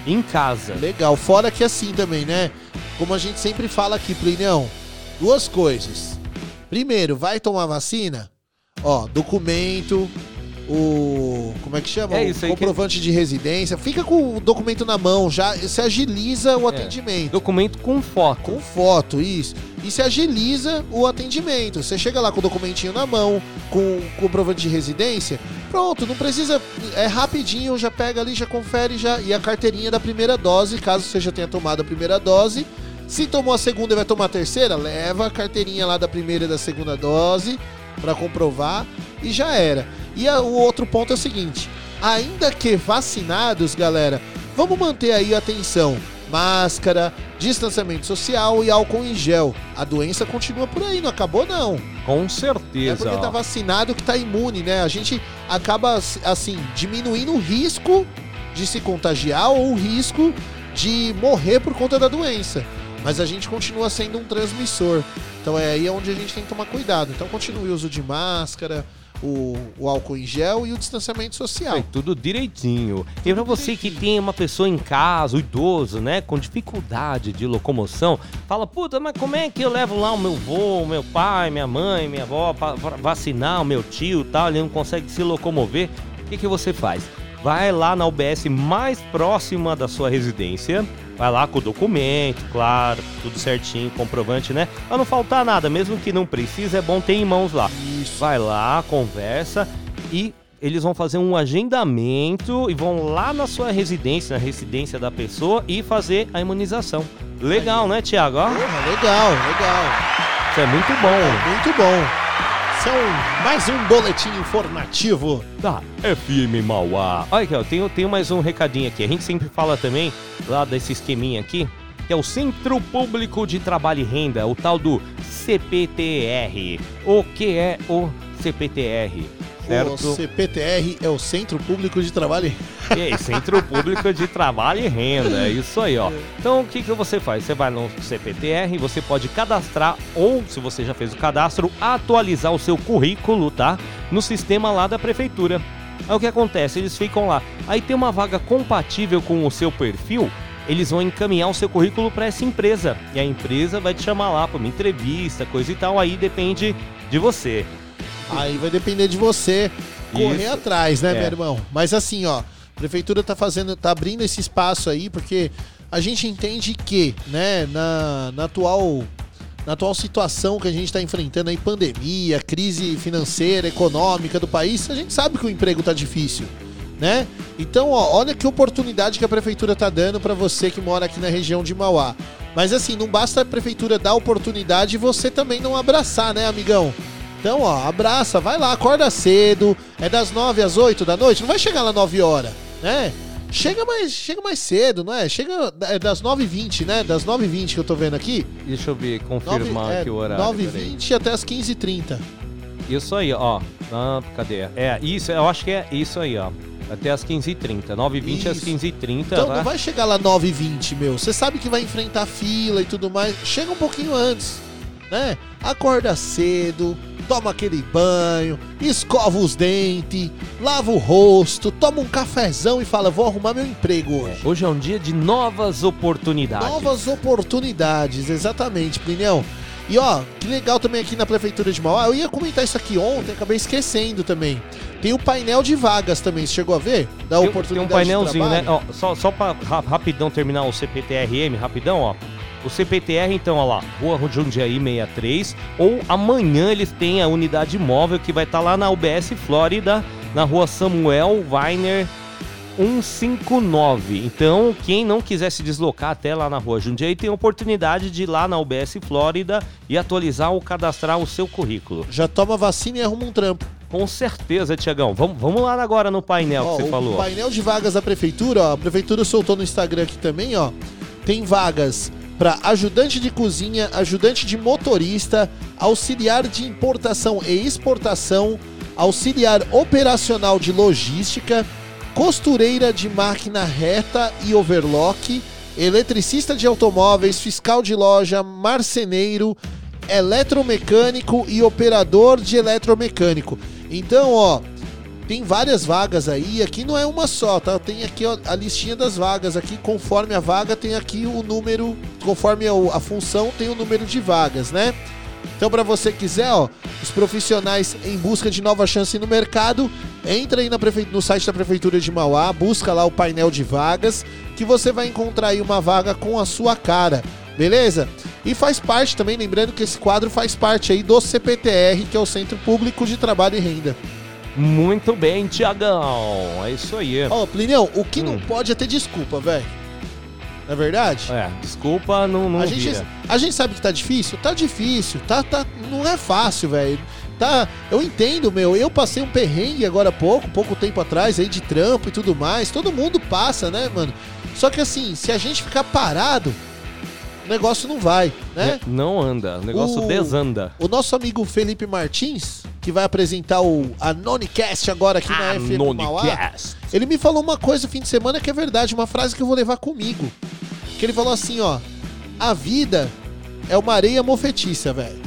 Speaker 1: em casa.
Speaker 2: Legal. Fora que assim também, né? Como a gente sempre fala aqui, Plinião, duas coisas. Primeiro, vai tomar vacina? Ó, documento, o. Como é que chama?
Speaker 1: É isso aí que-
Speaker 2: comprovante de residência. Fica com o documento na mão, já se agiliza o
Speaker 1: É.
Speaker 2: atendimento.
Speaker 1: Documento com foto.
Speaker 2: Com foto, isso. E se agiliza o atendimento. Você chega lá com o documentinho na mão, com o comprovante de residência, pronto, não precisa. É rapidinho, já pega ali, já confere já. E a carteirinha da primeira dose, caso você já tenha tomado a primeira dose. Se tomou a segunda e vai tomar a terceira, leva a carteirinha lá da primeira e da segunda dose para comprovar e já era. E a- o outro ponto é o seguinte: ainda que vacinados, galera, vamos manter aí a atenção. Máscara, distanciamento social e álcool em gel. A doença continua por aí, não acabou não.
Speaker 1: Com
Speaker 2: É
Speaker 1: certeza.
Speaker 2: porque
Speaker 1: ó.
Speaker 2: tá vacinado que tá imune, né? A gente acaba, assim, diminuindo o risco de se contagiar ou o risco de morrer por conta da doença. Mas a gente continua sendo um transmissor. Então é aí onde a gente tem que tomar cuidado. Então continue o uso de máscara, o, o álcool em gel e o distanciamento social.
Speaker 1: Foi tudo direitinho. E pra você que tem uma pessoa em casa, idoso, né, com dificuldade de locomoção, fala, puta, mas como é que eu levo lá o meu vô, meu pai, minha mãe, minha avó, pra vacinar o meu tio tal, ele não consegue se locomover? O que, que você faz? Vai lá na UBS mais próxima da sua residência, vai lá com o documento, claro, tudo certinho, comprovante, né? Pra não faltar nada, mesmo que não precise, é bom ter em mãos lá. Vai lá, conversa e eles vão fazer um agendamento e vão lá na sua residência, na residência da pessoa e fazer a imunização. Legal, né, Tiago?
Speaker 2: Legal, legal.
Speaker 1: Isso é muito bom.
Speaker 2: Muito bom. São mais um boletim informativo.
Speaker 1: Da FM Mauá. Olha aqui, ó, tenho, tenho mais um recadinho aqui. A gente sempre fala também lá desse esqueminha aqui, que é o Centro Público de Trabalho e Renda, o tal do CPTR. O que é o CPTR? Certo?
Speaker 2: O CPTR é o Centro Público de Trabalho.
Speaker 1: É, Centro Público de Trabalho e Renda, é isso aí, ó. Então, o que, que você faz? Você vai no CPTR, você pode cadastrar, ou se você já fez o cadastro, atualizar o seu currículo, tá? No sistema lá da prefeitura. Aí o que acontece? Eles ficam lá. Aí tem uma vaga compatível com o seu perfil, eles vão encaminhar o seu currículo para essa empresa. E a empresa vai te chamar lá para uma entrevista, coisa e tal. Aí depende de você.
Speaker 2: Aí vai depender de você correr
Speaker 1: Isso.
Speaker 2: atrás, né,
Speaker 1: É.
Speaker 2: meu irmão? Mas assim, ó, a prefeitura tá fazendo, tá abrindo esse espaço aí, porque a gente entende que, né, na, na atual. Na atual situação que a gente está enfrentando aí, pandemia, crise financeira, econômica do país, a gente sabe que o emprego tá difícil, né? Então, ó, olha que oportunidade que a prefeitura tá dando para você que mora aqui na região de Mauá. Mas assim, não basta a prefeitura dar oportunidade e você também não abraçar, né, amigão? Então, ó, abraça, vai lá, acorda cedo. É das 9 às 8 da noite, não vai chegar lá 9 horas, né? Chega mais, chega mais cedo, não é? Chega é das 9h20, né? Das 9h20 que eu tô vendo aqui.
Speaker 1: Deixa eu ver, confirmar
Speaker 2: Nove- é,
Speaker 1: aqui o horário.
Speaker 2: 9h20 até as 15h30.
Speaker 1: Isso aí, ó. Ah, cadê? É, isso, eu acho que é isso aí, ó. Até as 15h30. 9h20 às
Speaker 2: Isso.
Speaker 1: 15h30.
Speaker 2: Então
Speaker 1: tá?
Speaker 2: não vai chegar lá 9h20, meu. Você sabe que vai enfrentar fila e tudo mais. Chega um pouquinho antes, né? Acorda cedo, toma aquele banho, escova os dentes, lava o rosto, toma um cafezão e fala: vou arrumar meu emprego hoje.
Speaker 1: Hoje é um dia de novas oportunidades.
Speaker 2: Novas oportunidades, exatamente, Plinião. E ó, que legal também aqui na Prefeitura de Mauá. Eu ia comentar isso aqui ontem, acabei esquecendo também. Tem o painel de vagas também, você chegou a ver? Da
Speaker 1: Tem-
Speaker 2: oportunidade
Speaker 1: Tem um painelzinho, né? Ó, só, só pra ra- rapidão terminar o CPTRM, rapidão, ó. O CPTR, então, ó lá, Rua Jundiaí 63. Ou amanhã eles têm a unidade móvel que vai estar lá na UBS Flórida, na rua Samuel Weiner 159. Então, quem não quiser se deslocar até lá na rua Jundiaí tem a oportunidade de ir lá na UBS Flórida e atualizar ou cadastrar o seu currículo.
Speaker 2: Já toma vacina e arruma um trampo.
Speaker 1: Com certeza, Tiagão. Vamos, vamos lá agora no painel
Speaker 2: Ó,
Speaker 1: que você
Speaker 2: o
Speaker 1: falou.
Speaker 2: painel de vagas da prefeitura, ó, a prefeitura soltou no Instagram aqui também, ó. Tem vagas para ajudante de cozinha, ajudante de motorista, auxiliar de importação e exportação, auxiliar operacional de logística, costureira de máquina reta e overlock, eletricista de automóveis, fiscal de loja, marceneiro, eletromecânico e operador de eletromecânico. Então, ó, tem várias vagas aí, aqui não é uma só, tá? Tem aqui ó, a listinha das vagas aqui, conforme a vaga tem aqui o número, conforme a, função tem o número de vagas, né? Então, para você quiser, ó, os profissionais em busca de nova chance no mercado, entra aí na prefe... no site da Prefeitura de Mauá, busca lá o painel de vagas, que você vai encontrar aí uma vaga com a sua cara, beleza? E faz parte também, lembrando que esse quadro faz parte aí do CPTR, que é o Centro Público de Trabalho e Renda.
Speaker 1: Muito bem, Tiagão. É isso aí.
Speaker 2: Ó, Plinião, o que não pode é ter desculpa, velho. Não é verdade?
Speaker 1: É, desculpa, não, não
Speaker 2: a, gente,
Speaker 1: vira.
Speaker 2: a gente sabe que tá difícil? Tá difícil, tá, tá, não é fácil, velho. Tá, eu entendo, meu. Eu passei um perrengue agora há pouco, pouco tempo atrás, aí de trampo e tudo mais. Todo mundo passa, né, mano? Só que assim, se a gente ficar parado, o negócio não vai, né?
Speaker 1: Não anda, o negócio
Speaker 2: O-
Speaker 1: desanda.
Speaker 2: O nosso amigo Felipe Martins, que vai apresentar o Anonicast agora aqui na FM Mauá, ele me falou uma coisa no fim de semana que é verdade, uma frase que eu vou levar comigo. Que ele falou assim, ó: "A vida é uma areia mofetiça, velho.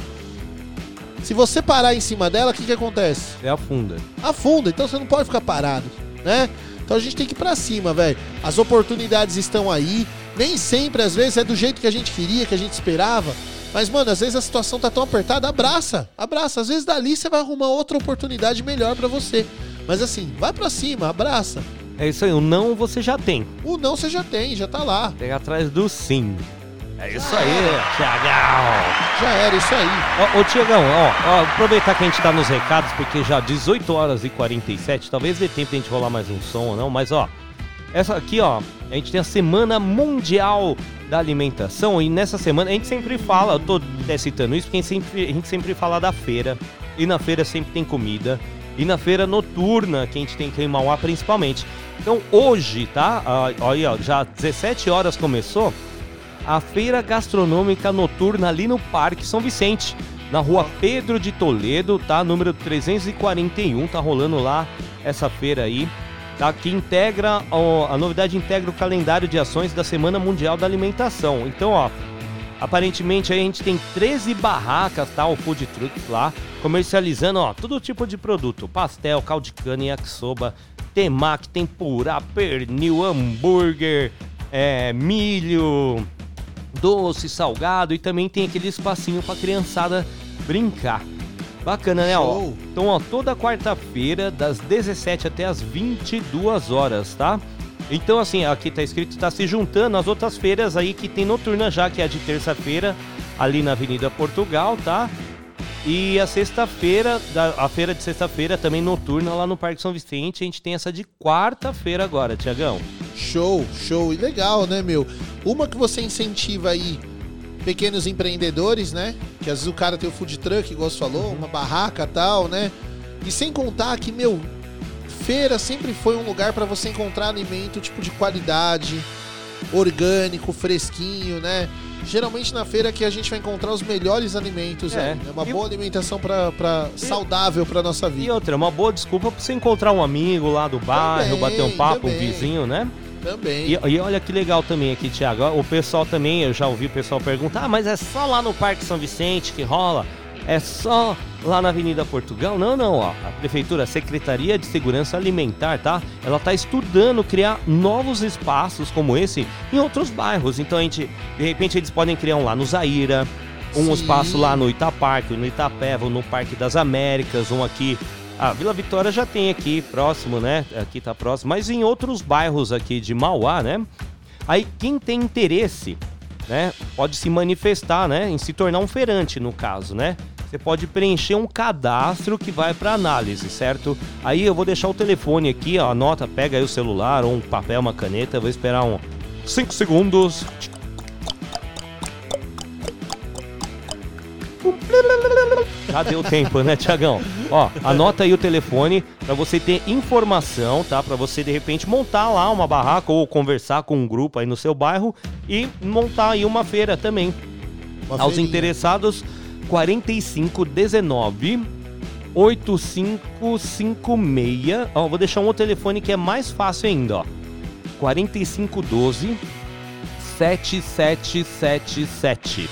Speaker 2: Se você parar em cima dela, o que que acontece?
Speaker 1: É a funda.
Speaker 2: afunda, então você não pode ficar parado, né? Então a gente tem que ir pra cima, velho. As oportunidades estão aí, nem sempre, às vezes, é do jeito que a gente queria, que a gente esperava. Mas, mano, às vezes a situação tá tão apertada, abraça, abraça. Às vezes dali você vai arrumar outra oportunidade melhor pra você. Mas assim, vai pra cima, abraça.
Speaker 1: É isso aí, o não você já tem.
Speaker 2: O não você já tem, já tá lá.
Speaker 1: Tem atrás do sim. É isso aí, Tiagão.
Speaker 2: Já era, isso aí.
Speaker 1: Ó, ô Tiagão, ó, ó, aproveitar que a gente tá nos recados, porque já 18 horas e 47, talvez dê tempo de a gente rolar mais um som ou não, mas ó, essa aqui, ó, a gente tem a Semana Mundial da Alimentação e nessa semana a gente sempre fala, eu tô até citando isso porque a gente sempre, a gente sempre fala da feira e na feira sempre tem comida e na feira noturna que a gente tem aqui em Mauá principalmente. Então hoje, tá? Ah, Olha, já 17 horas começou a feira gastronômica noturna ali no Parque São Vicente, na rua Pedro de Toledo, tá? Número 341, tá rolando lá essa feira aí, tá? Que integra, ó, a novidade integra o calendário de ações da Semana Mundial da Alimentação. Então, ó, aparentemente aí a gente tem 13 barracas, tá? O food trucks lá, comercializando, ó, todo tipo de produto, pastel, caldo de cana, yakisoba, temaki, tempurá, pernil, hambúrguer, é, milho, doce, salgado e também tem aquele espacinho pra criançada brincar. Bacana, né? Ó, então, ó, toda quarta-feira, das 17 até as 22 horas, tá? Então, assim, aqui tá escrito, tá se juntando as outras feiras aí que tem noturna já, que é a de terça-feira, ali na Avenida Portugal, tá? E a sexta-feira, da- a feira de sexta-feira também noturna lá no Parque São Vicente. A gente tem essa de quarta-feira agora, Tiagão.
Speaker 2: Show, show. E legal, né, meu? Uma que você incentiva aí pequenos empreendedores, né? Que às vezes o cara tem o food truck, igual você falou, uma barraca tal, né? E sem contar que, meu, feira sempre foi um lugar para você encontrar alimento tipo de qualidade, orgânico, fresquinho, né? Geralmente na feira que a gente vai encontrar os melhores alimentos,
Speaker 1: É.
Speaker 2: é, é uma
Speaker 1: E-
Speaker 2: boa alimentação para pra, saudável para nossa
Speaker 1: E
Speaker 2: vida.
Speaker 1: outra, é uma boa desculpa pra você encontrar um amigo lá do bairro,
Speaker 2: Também,
Speaker 1: bater um papo, um
Speaker 2: também.
Speaker 1: vizinho, né?
Speaker 2: Também.
Speaker 1: E, e olha que legal também aqui, Thiago. O pessoal também, eu já ouvi o pessoal perguntar, ah, mas é só lá no Parque São Vicente que rola? É só lá na Avenida Portugal? Não, não, ó. A Prefeitura, a Secretaria de Segurança Alimentar, tá? Ela tá estudando criar novos espaços como esse em outros bairros. Então a gente, de repente, eles podem criar um lá no Zaira, um
Speaker 2: Sim.
Speaker 1: espaço lá no Itaparque, no Itapeva, no Parque das Américas, um aqui a Vila Vitória já tem aqui próximo, né? Aqui tá próximo, mas em outros bairros aqui de Mauá, né? Aí quem tem interesse, né, pode se manifestar, né, em se tornar um feirante no caso, né? Você pode preencher um cadastro que vai para análise, certo? Aí eu vou deixar o telefone aqui, ó, anota, pega aí o celular ou um papel, uma caneta, eu vou esperar um 5 segundos. Já deu tempo, né, Tiagão? Ó, anota aí o telefone pra você ter informação, tá? Pra você de repente montar lá uma barraca ou conversar com um grupo aí no seu bairro e montar aí uma feira também.
Speaker 2: Uma
Speaker 1: Aos
Speaker 2: feirinha.
Speaker 1: interessados, 4519 8556. Ó, vou deixar um outro telefone que é mais fácil ainda, ó. 4512 7777.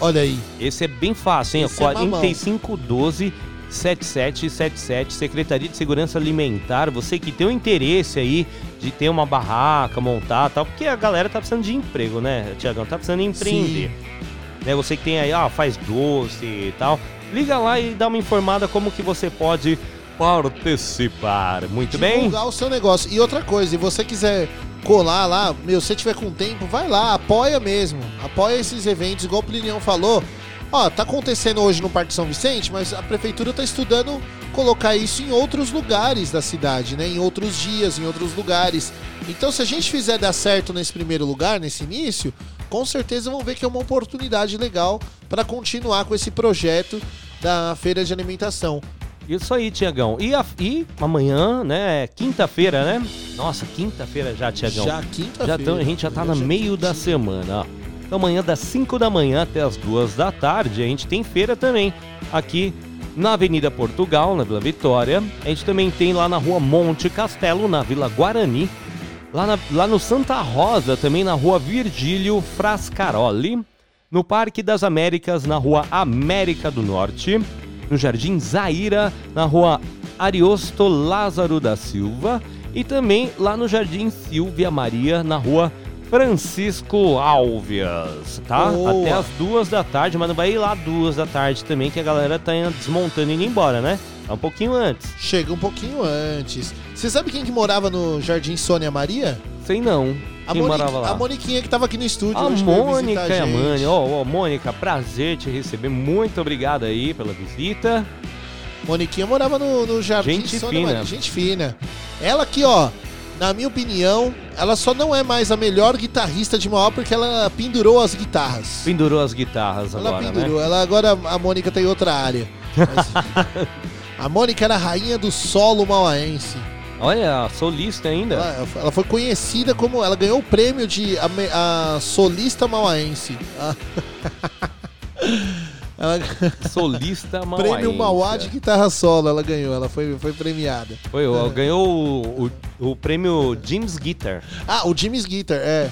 Speaker 2: Olha aí.
Speaker 1: Esse é bem fácil, hein?
Speaker 2: Esse é mamão.
Speaker 1: 4512 7777, Secretaria de Segurança Alimentar. Você que tem o interesse aí de ter uma barraca, montar tal, porque a galera tá precisando de emprego, né, Tiagão? Tá precisando empreender. Né, você que tem aí, ah, faz doce e tal. Liga lá e dá uma informada como que você pode participar. Muito bem?
Speaker 2: divulgar o seu negócio. E outra coisa, se você quiser colar lá, meu, se tiver com tempo, vai lá, apoia mesmo. Apoia esses eventos, igual o Plinião falou. Ó, tá acontecendo hoje no Parque São Vicente, mas a prefeitura tá estudando colocar isso em outros lugares da cidade, né? Em outros dias, em outros lugares. Então, se a gente fizer dar certo nesse primeiro lugar, nesse início, com certeza vão ver que é uma oportunidade legal para continuar com esse projeto da feira de alimentação.
Speaker 1: Isso aí, Tiagão. E, a- e amanhã, né? Quinta-feira, né? Nossa, quinta-feira já, Tiagão.
Speaker 2: Já quinta-feira.
Speaker 1: Já a gente já tá no meio da semana, ó. Então amanhã das 5 da manhã até as 2 da tarde, a gente tem feira também aqui na Avenida Portugal, na Vila Vitória. A gente também tem lá na Rua Monte Castelo, na Vila Guarani. Lá, na- lá no Santa Rosa, também na Rua Virgílio Frascaroli. No Parque das Américas, na Rua América do Norte. No Jardim Zaira, na Rua Ariosto Lázaro da Silva. E também lá no Jardim Silvia Maria, na Rua Francisco Alves, tá?
Speaker 2: Boa.
Speaker 1: Até as duas da tarde, mas não vai ir lá duas da tarde também, que a galera tá indo- desmontando e indo embora, né? Tá um pouquinho antes.
Speaker 2: Chega um pouquinho antes. Você sabe quem que morava no Jardim Sônia Maria?
Speaker 1: Sei não.
Speaker 2: A, Moni-
Speaker 1: morava lá?
Speaker 2: a Moniquinha que tava aqui no estúdio.
Speaker 1: A Mônica e a. Mani. Ó, ó, Mônica, prazer te receber. Muito obrigado aí pela visita.
Speaker 2: Moniquinha morava no, no Jardim
Speaker 1: Gente
Speaker 2: Sônia
Speaker 1: fina.
Speaker 2: Maria. Gente fina. Ela aqui, ó, na minha opinião, ela só não é mais a melhor guitarrista de Mauá porque ela pendurou as guitarras.
Speaker 1: Pendurou as guitarras
Speaker 2: Ela
Speaker 1: agora,
Speaker 2: pendurou.
Speaker 1: né?
Speaker 2: Ela agora a Mônica tá em outra área. Mas- a Mônica era a rainha do solo mauaense.
Speaker 1: Olha, solista ainda.
Speaker 2: Ela, ela foi conhecida como. Ela ganhou o prêmio de a, a solista mauaense. Ah. Ela-
Speaker 1: Solista Mauá.
Speaker 2: prêmio Mauá de guitarra solo, ela ganhou. Ela foi, foi premiada.
Speaker 1: Foi, ó, ganhou o, o, o prêmio James Guitar.
Speaker 2: Ah, o Jimmy's Guitar, é.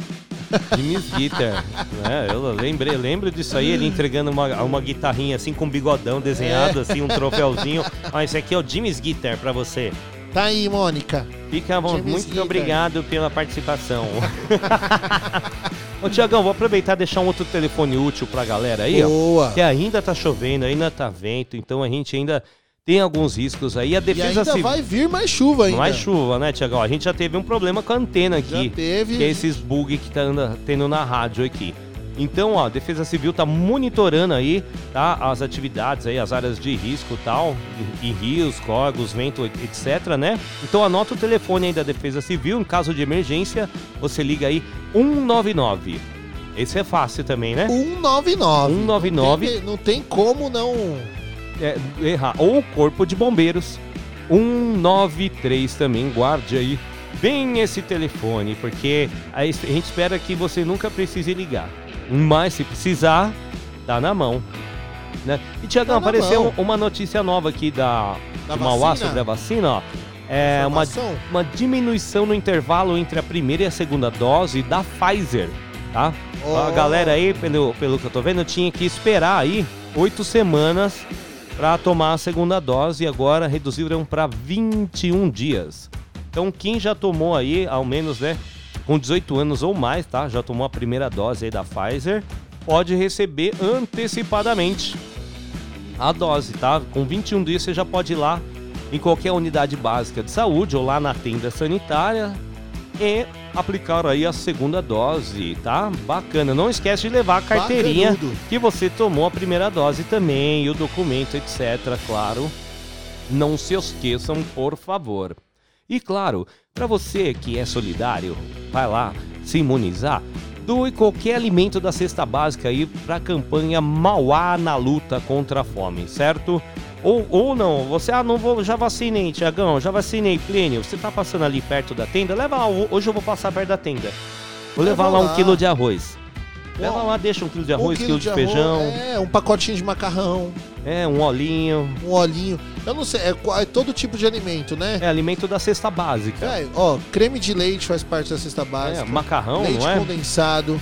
Speaker 1: James Guitar. né? Eu lembrei, lembro disso aí, ele entregando uma, uma guitarrinha assim com um bigodão desenhado,
Speaker 2: É.
Speaker 1: assim, um troféuzinho. Ó, esse aqui é o Jimmy's Guitar pra você.
Speaker 2: Tá aí, Mônica.
Speaker 1: Fica bom,
Speaker 2: James
Speaker 1: muito obrigado pela participação. Ô, Tiagão, vou aproveitar e deixar um outro telefone útil pra galera aí,
Speaker 2: Boa.
Speaker 1: ó. Que ainda tá chovendo, ainda tá vento, então a gente ainda tem alguns riscos aí. A
Speaker 2: E
Speaker 1: defesa
Speaker 2: ainda
Speaker 1: civil.
Speaker 2: vai vir mais chuva ainda.
Speaker 1: Mais chuva, né, Tiagão? A gente já teve um problema com a antena aqui.
Speaker 2: Já teve.
Speaker 1: Que é esses bug que tá tendo na rádio aqui. Então, ó, a Defesa Civil tá monitorando aí, tá? As atividades aí, as áreas de risco e tal, em rios, córregos, vento, etc, né? Então anota o telefone aí da Defesa Civil, em caso de emergência, você liga aí 199. Esse é fácil também, né?
Speaker 2: 199.
Speaker 1: 199.
Speaker 2: Não tem, não tem como não.
Speaker 1: É, errar. Ou o Corpo de Bombeiros. 193 também, guarde aí bem esse telefone, porque a gente espera que você nunca precise ligar. Mas se precisar, tá na mão. Né? E Tiagão,
Speaker 2: Tá
Speaker 1: apareceu
Speaker 2: mão.
Speaker 1: uma notícia nova aqui da,
Speaker 2: Da
Speaker 1: de Mauá
Speaker 2: vacina?
Speaker 1: sobre a vacina, ó. É uma, uma diminuição no intervalo entre a primeira e a segunda dose da Pfizer, tá? A
Speaker 2: Oh.
Speaker 1: galera aí, pelo, pelo que eu tô vendo, tinha que esperar aí oito semanas para tomar a segunda dose e agora reduziram para 21 dias. Então quem já tomou aí, ao menos, né, com 18 anos ou mais, tá? Já tomou a primeira dose aí da Pfizer, pode receber antecipadamente a dose, tá? Com 21 dias você já pode ir lá em qualquer unidade básica de saúde ou lá na tenda sanitária e aplicar aí a segunda dose, tá? Bacana. Não esquece de levar a carteirinha
Speaker 2: Bacanudo.
Speaker 1: que você tomou a primeira dose também e o documento, etc, claro. Não se esqueçam, por favor. E claro, para você que é solidário, vai lá se imunizar. Doe qualquer alimento da cesta básica aí para a campanha Mauá na luta contra a fome, certo? Ou, ou não, você, ah, não vou, já vacinei, Tiagão, já vacinei, Plínio. Você tá passando ali perto da tenda? Leva lá, hoje eu vou passar perto da tenda. Vou
Speaker 2: Leva
Speaker 1: levar lá um quilo de arroz. Leva lá, deixa um quilo de arroz,
Speaker 2: um
Speaker 1: quilo, de,
Speaker 2: arroz,
Speaker 1: feijão,
Speaker 2: É, um pacotinho de macarrão,
Speaker 1: é, um olhinho.
Speaker 2: um olhinho. Eu não sei, é, é todo tipo de alimento, né?
Speaker 1: É alimento da cesta básica.
Speaker 2: É, ó, creme de leite faz parte da cesta básica.
Speaker 1: É, macarrão,
Speaker 2: leite
Speaker 1: não é?
Speaker 2: condensado,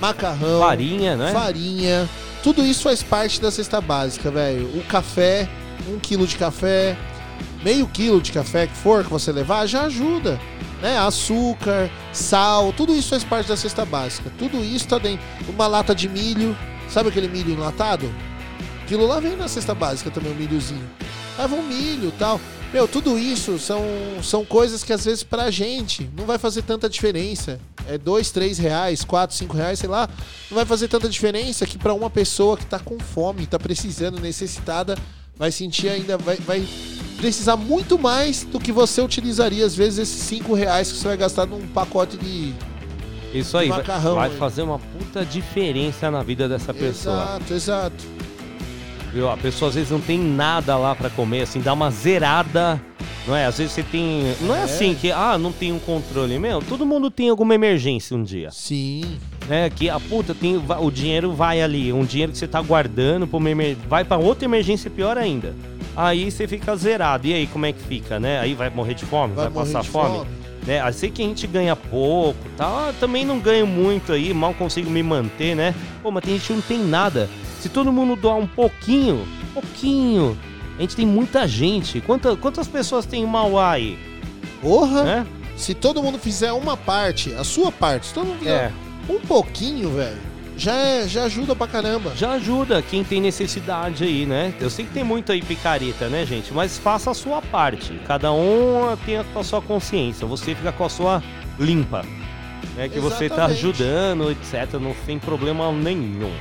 Speaker 2: macarrão,
Speaker 1: Farinha, né?
Speaker 2: farinha. Tudo isso faz parte da cesta básica, velho. O café, um quilo de café, meio quilo de café que for que você levar, já ajuda. Né? Açúcar, sal, tudo isso faz parte da cesta básica. Tudo isso tá dentro. Uma lata de milho, sabe aquele milho enlatado? Aquilo lá vem na cesta básica também, o milhozinho. Leva um milho tal. Meu, tudo isso são, são coisas que às vezes pra gente não vai fazer tanta diferença. É dois, três reais, quatro, cinco reais, sei lá. Não vai fazer tanta diferença que pra uma pessoa que tá com fome, tá precisando, necessitada, vai sentir ainda, vai, vai precisar muito mais do que você utilizaria, às vezes, esses cinco reais que você vai gastar num pacote de.
Speaker 1: Isso aí, vai,
Speaker 2: macarrão
Speaker 1: vai
Speaker 2: aí.
Speaker 1: fazer uma puta diferença na vida dessa pessoa.
Speaker 2: Exato, exato.
Speaker 1: Viu? A pessoa às vezes não tem nada lá pra comer, assim, dá uma zerada. Não é? Às vezes você tem. Não é,
Speaker 2: É.
Speaker 1: assim que, ah, não tem um controle. Meu, todo mundo tem alguma emergência um dia.
Speaker 2: Sim.
Speaker 1: É, que a puta tem. O dinheiro vai ali, um dinheiro que você tá guardando pra uma emer... vai pra outra emergência pior ainda. Aí você fica zerado. E aí, como é que fica, né? Aí vai morrer de fome? Vai,
Speaker 2: Vai
Speaker 1: passar fome?
Speaker 2: fome.
Speaker 1: Né? Eu sei que a gente ganha pouco, tá? Ah, também não ganho muito aí, mal consigo me manter, né? Pô, mas tem gente que não tem nada. Se todo mundo doar um pouquinho, pouquinho, a gente tem muita gente. Quanta, quantas pessoas tem em Mauá aí?
Speaker 2: Porra!
Speaker 1: Né?
Speaker 2: Se todo mundo fizer uma parte, a sua parte, se todo mundo fizer
Speaker 1: É.
Speaker 2: um pouquinho, velho, já, é, já ajuda pra caramba.
Speaker 1: Já ajuda quem tem necessidade aí, né? Eu sei que tem muito aí picareta, né, gente? Mas faça a sua parte. Cada um tem a, sua consciência. Você fica com a sua limpa. Né? Que você tá
Speaker 2: Exatamente.
Speaker 1: ajudando, etc. Não tem problema nenhum.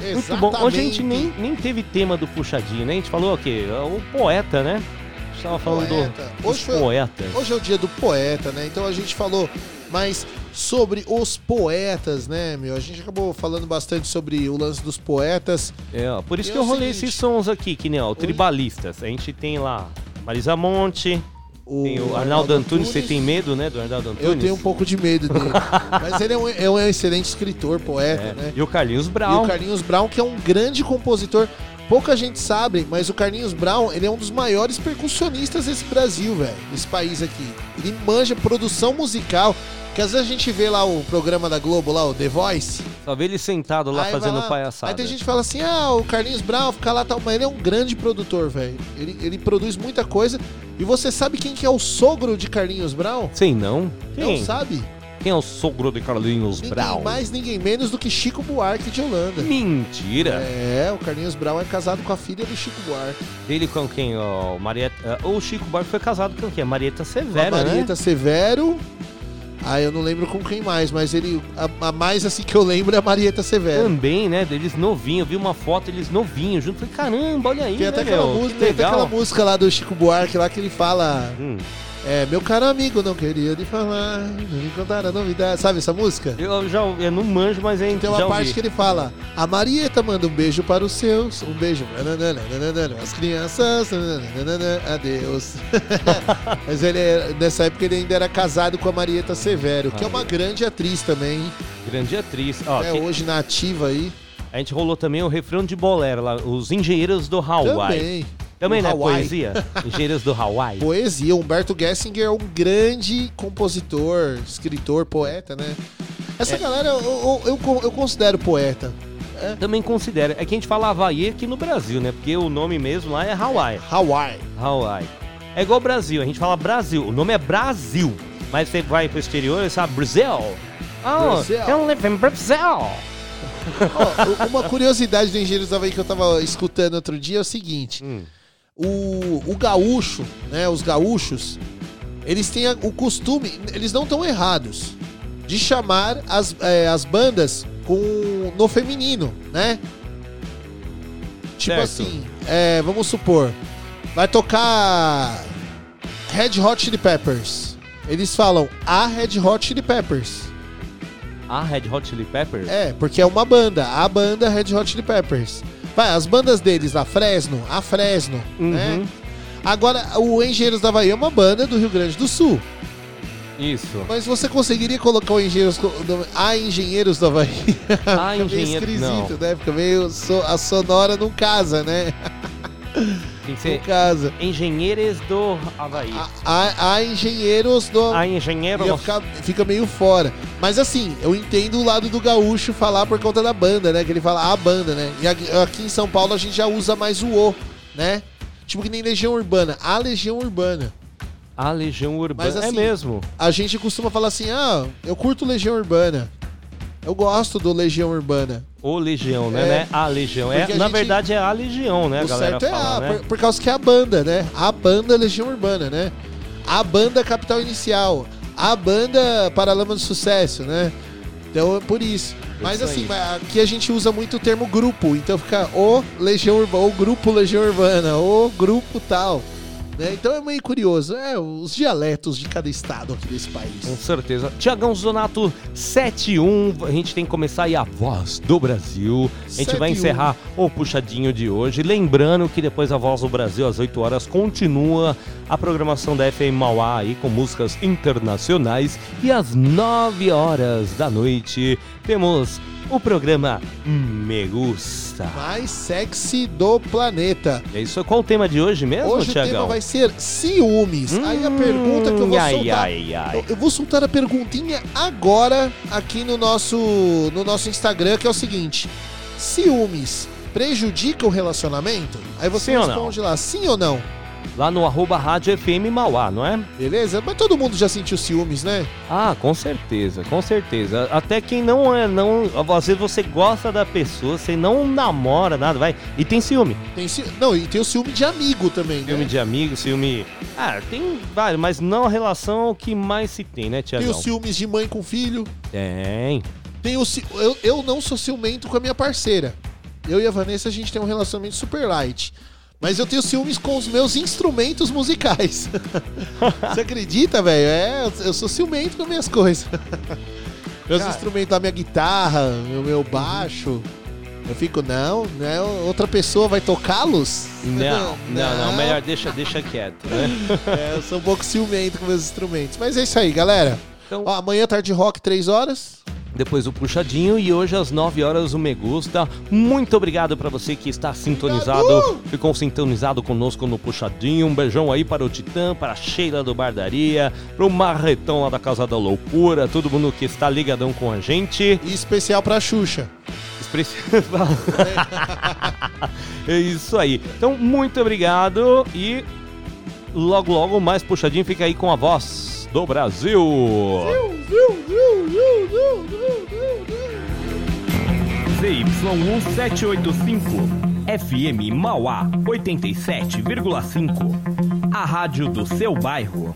Speaker 1: Muito bom. Hoje a gente nem, nem teve tema do puxadinho, né? A gente falou o quê? O poeta, né? A gente tava falando
Speaker 2: Poeta.
Speaker 1: do,
Speaker 2: Hoje foi-
Speaker 1: poetas.
Speaker 2: Hoje é o dia do poeta, né? Então a gente falou mais sobre os poetas, né, meu? A gente acabou falando bastante sobre o lance dos poetas.
Speaker 1: É, ó, por isso
Speaker 2: E
Speaker 1: que
Speaker 2: é
Speaker 1: eu rolei
Speaker 2: seguinte,
Speaker 1: esses sons aqui, que nem ó, o Tribalistas. A gente tem lá Marisa Monte, tem o Arnaldo
Speaker 2: Arnaldo
Speaker 1: Antunes. Você tem medo, né, do Arnaldo Antunes?
Speaker 2: Eu tenho um pouco de medo dele. Mas ele é um, é um excelente escritor, poeta,
Speaker 1: É.
Speaker 2: né?
Speaker 1: E o Carlinhos
Speaker 2: E
Speaker 1: Brown.
Speaker 2: o Carlinhos Brown, que é um grande compositor. Pouca gente sabe, mas o Carlinhos Brown, ele é um dos maiores percussionistas desse Brasil, velho. Desse país aqui. Ele manja produção musical. Que às vezes a gente vê lá o programa da Globo, lá, o The Voice.
Speaker 1: Só vê ele sentado lá
Speaker 2: Aí
Speaker 1: fazendo
Speaker 2: lá,
Speaker 1: palhaçada.
Speaker 2: Aí tem gente que fala assim: ah, o Carlinhos Brown fica lá tal. Mas ele é um grande produtor, velho. Ele, ele produz muita coisa. E você sabe quem que é o sogro de Carlinhos Brown?
Speaker 1: Sei não. Quem?
Speaker 2: Não sabe?
Speaker 1: Quem é o sogro de Carlinhos
Speaker 2: Ninguém
Speaker 1: Brown?
Speaker 2: mais, ninguém menos do que Chico Buarque de Holanda.
Speaker 1: Mentira.
Speaker 2: É, o Carlinhos Brown é casado com a filha do Chico Buarque.
Speaker 1: Ele com quem? Ó, Marieta... O Chico Buarque foi casado com quem? Marieta Severa,
Speaker 2: a Marieta
Speaker 1: né?
Speaker 2: Severo. Ah, eu não lembro com quem mais, mas ele. A, a mais assim que eu lembro é a Marieta Severo.
Speaker 1: Também, né? Deles novinhos. Eu vi uma foto eles novinhos junto. Falei, caramba, olha aí,
Speaker 2: Tem até
Speaker 1: né,
Speaker 2: aquela
Speaker 1: meu?
Speaker 2: música, tem até aquela música lá do Chico Buarque lá que ele fala.
Speaker 1: Hum.
Speaker 2: É, meu caro amigo, não queria lhe falar, não me contar a novidade. Sabe essa música?
Speaker 1: Eu já eu não manjo, mas é
Speaker 2: Tem uma parte que ele fala: A Marieta manda um beijo para os seus, um beijo. As crianças, adeus. Mas ele, é- nessa época ele ainda era casado com a Marieta Severo, que é uma grande atriz também. hein?
Speaker 1: Grande atriz. Ó,
Speaker 2: é
Speaker 1: que-
Speaker 2: hoje na ativa aí.
Speaker 1: A gente rolou também o refrão de bolero lá, os engenheiros do Hawaii.
Speaker 2: Também.
Speaker 1: Também, né?
Speaker 2: Hawaii.
Speaker 1: Poesia? Engenheiros do Hawaii.
Speaker 2: Poesia. Humberto Gessinger é um grande compositor, escritor, poeta, né? Essa
Speaker 1: É.
Speaker 2: galera eu, eu, eu, eu considero poeta.
Speaker 1: Também considera. É que a gente fala Havaí aqui no Brasil, né? Porque o nome mesmo lá é Hawaii.
Speaker 2: Hawaii.
Speaker 1: Hawaii. É igual Brasil, a gente fala Brasil. O nome é Brasil. Mas você vai pro exterior e sabe Brasil. Oh,
Speaker 2: Brasil.
Speaker 1: eu live in Brasil.
Speaker 2: Ó, uma curiosidade do Engenheiros Havaí que eu tava escutando outro dia é o seguinte.
Speaker 1: Hum.
Speaker 2: O, o gaúcho, né, os gaúchos, eles têm a- o costume, eles não estão errados, de chamar as, é, as bandas com no feminino, né? Tipo
Speaker 1: Certo.
Speaker 2: assim, é, vamos supor, vai tocar Red Hot Chili Peppers. Eles falam a Red Hot Chili Peppers.
Speaker 1: Ah, Red Hot Chili Peppers?
Speaker 2: É, porque é uma banda, a banda Red Hot Chili Peppers. Vai, as bandas deles, a Fresno, a Fresno, né? Agora, o Engenheiros da Havaí é uma banda do Rio Grande do Sul.
Speaker 1: Isso.
Speaker 2: Mas você conseguiria colocar o Engenheiros a Engenheiros do Havaí?
Speaker 1: Ah,
Speaker 2: Fica meio esquisito,
Speaker 1: não.
Speaker 2: né? Fica meio. so- a sonora não casa, né?
Speaker 1: Tem que ser
Speaker 2: casa.
Speaker 1: Engenheiros do Havaí.
Speaker 2: A, Engenheiros do.
Speaker 1: A Engenheiros.
Speaker 2: Ia ficar- fica meio fora. Mas assim, eu entendo o lado do gaúcho falar por conta da banda, né? Que ele fala a banda, né? E aqui, aqui em São Paulo a gente já usa mais o O, né? Tipo que nem Legião Urbana. A Legião Urbana.
Speaker 1: A Legião Urbana.
Speaker 2: Mas assim,
Speaker 1: é mesmo.
Speaker 2: A gente costuma falar assim, ah, eu curto Legião Urbana. Eu gosto do Legião Urbana.
Speaker 1: O Legião, né?
Speaker 2: É.
Speaker 1: né? A Legião. É,
Speaker 2: a
Speaker 1: na
Speaker 2: gente-
Speaker 1: verdade é a Legião, né?
Speaker 2: O
Speaker 1: galera
Speaker 2: certo é
Speaker 1: fala,
Speaker 2: a,
Speaker 1: né?
Speaker 2: por, por causa que é a banda, né? A banda Legião Urbana, né? A banda Capital Inicial. A banda Paralama do Sucesso, né? Então é por isso. Mas
Speaker 1: Isso
Speaker 2: assim, aqui a gente usa muito o termo grupo. Então fica o Legião Urbana, o grupo Legião Urbana, o grupo tal. Né? Então é meio curioso. É, os dialetos de cada estado aqui desse país.
Speaker 1: Com certeza. Tiagão Zonato 71, a gente tem que começar aí a voz do Brasil. A gente vai
Speaker 2: 71.
Speaker 1: encerrar o puxadinho de hoje. Lembrando que depois a voz do Brasil, às 8 horas, continua a programação da FM Mauá aí com músicas internacionais. E às 9 horas da noite temos o programa Me Gusta.
Speaker 2: Mais sexy do planeta.
Speaker 1: É isso. Qual o tema de hoje mesmo,
Speaker 2: Hoje o tema vai ser ciúmes. aí a pergunta que eu vou
Speaker 1: ai,
Speaker 2: soltar.
Speaker 1: ai, ai.
Speaker 2: Eu, vou soltar a perguntinha agora aqui no nosso, no nosso Instagram, que é o seguinte: ciúmes prejudica o relacionamento? Aí você
Speaker 1: Sim
Speaker 2: responde lá, sim ou não?
Speaker 1: Lá no arroba Rádio FM Mauá, não é?
Speaker 2: Beleza? Mas todo mundo já sentiu ciúmes, né?
Speaker 1: Ah, com certeza, com certeza. Até quem não é, não. Às vezes você gosta da pessoa, você não namora nada, vai. E tem ciúme.
Speaker 2: Tem ci... Não, e tem o ciúme de amigo também,
Speaker 1: Ciúme
Speaker 2: né?
Speaker 1: de amigo, ciúme. Ah, tem vários, mas não a relação que mais se tem, né,
Speaker 2: Tem
Speaker 1: Tiagão?
Speaker 2: os ciúmes de mãe com filho.
Speaker 1: Tem.
Speaker 2: Tem o ci... eu, eu não sou ciumento com a minha parceira. Eu e a Vanessa, a gente tem um relacionamento super light. Mas eu tenho ciúmes com os meus instrumentos musicais. Você acredita, velho? É, eu- sou ciumento com as minhas coisas. Meus
Speaker 1: Cara.
Speaker 2: instrumentos, a minha guitarra, o meu baixo. Eu fico, não, né? Outra pessoa vai tocá-los?
Speaker 1: Não, não, não, melhor deixa, deixa quieto, né?
Speaker 2: É, eu sou um pouco ciumento com meus instrumentos. Mas é isso aí, galera.
Speaker 1: Então-
Speaker 2: Ó, amanhã tarde rock, 3 horas.
Speaker 1: Depois o puxadinho e hoje às 9 horas o Me Gusta. Muito obrigado pra você que está sintonizado, ficou sintonizado conosco no puxadinho. Um beijão aí para o Titã, para a Sheila do Bardaria, para o Marretão lá da Casa da Loucura, todo mundo que está ligadão com a gente.
Speaker 2: E especial pra Xuxa.
Speaker 1: é isso aí. Então, muito obrigado e logo logo mais puxadinho fica aí com a voz do Brasil.
Speaker 18: ZY1785, FM Mauá 87,5. A rádio do seu bairro.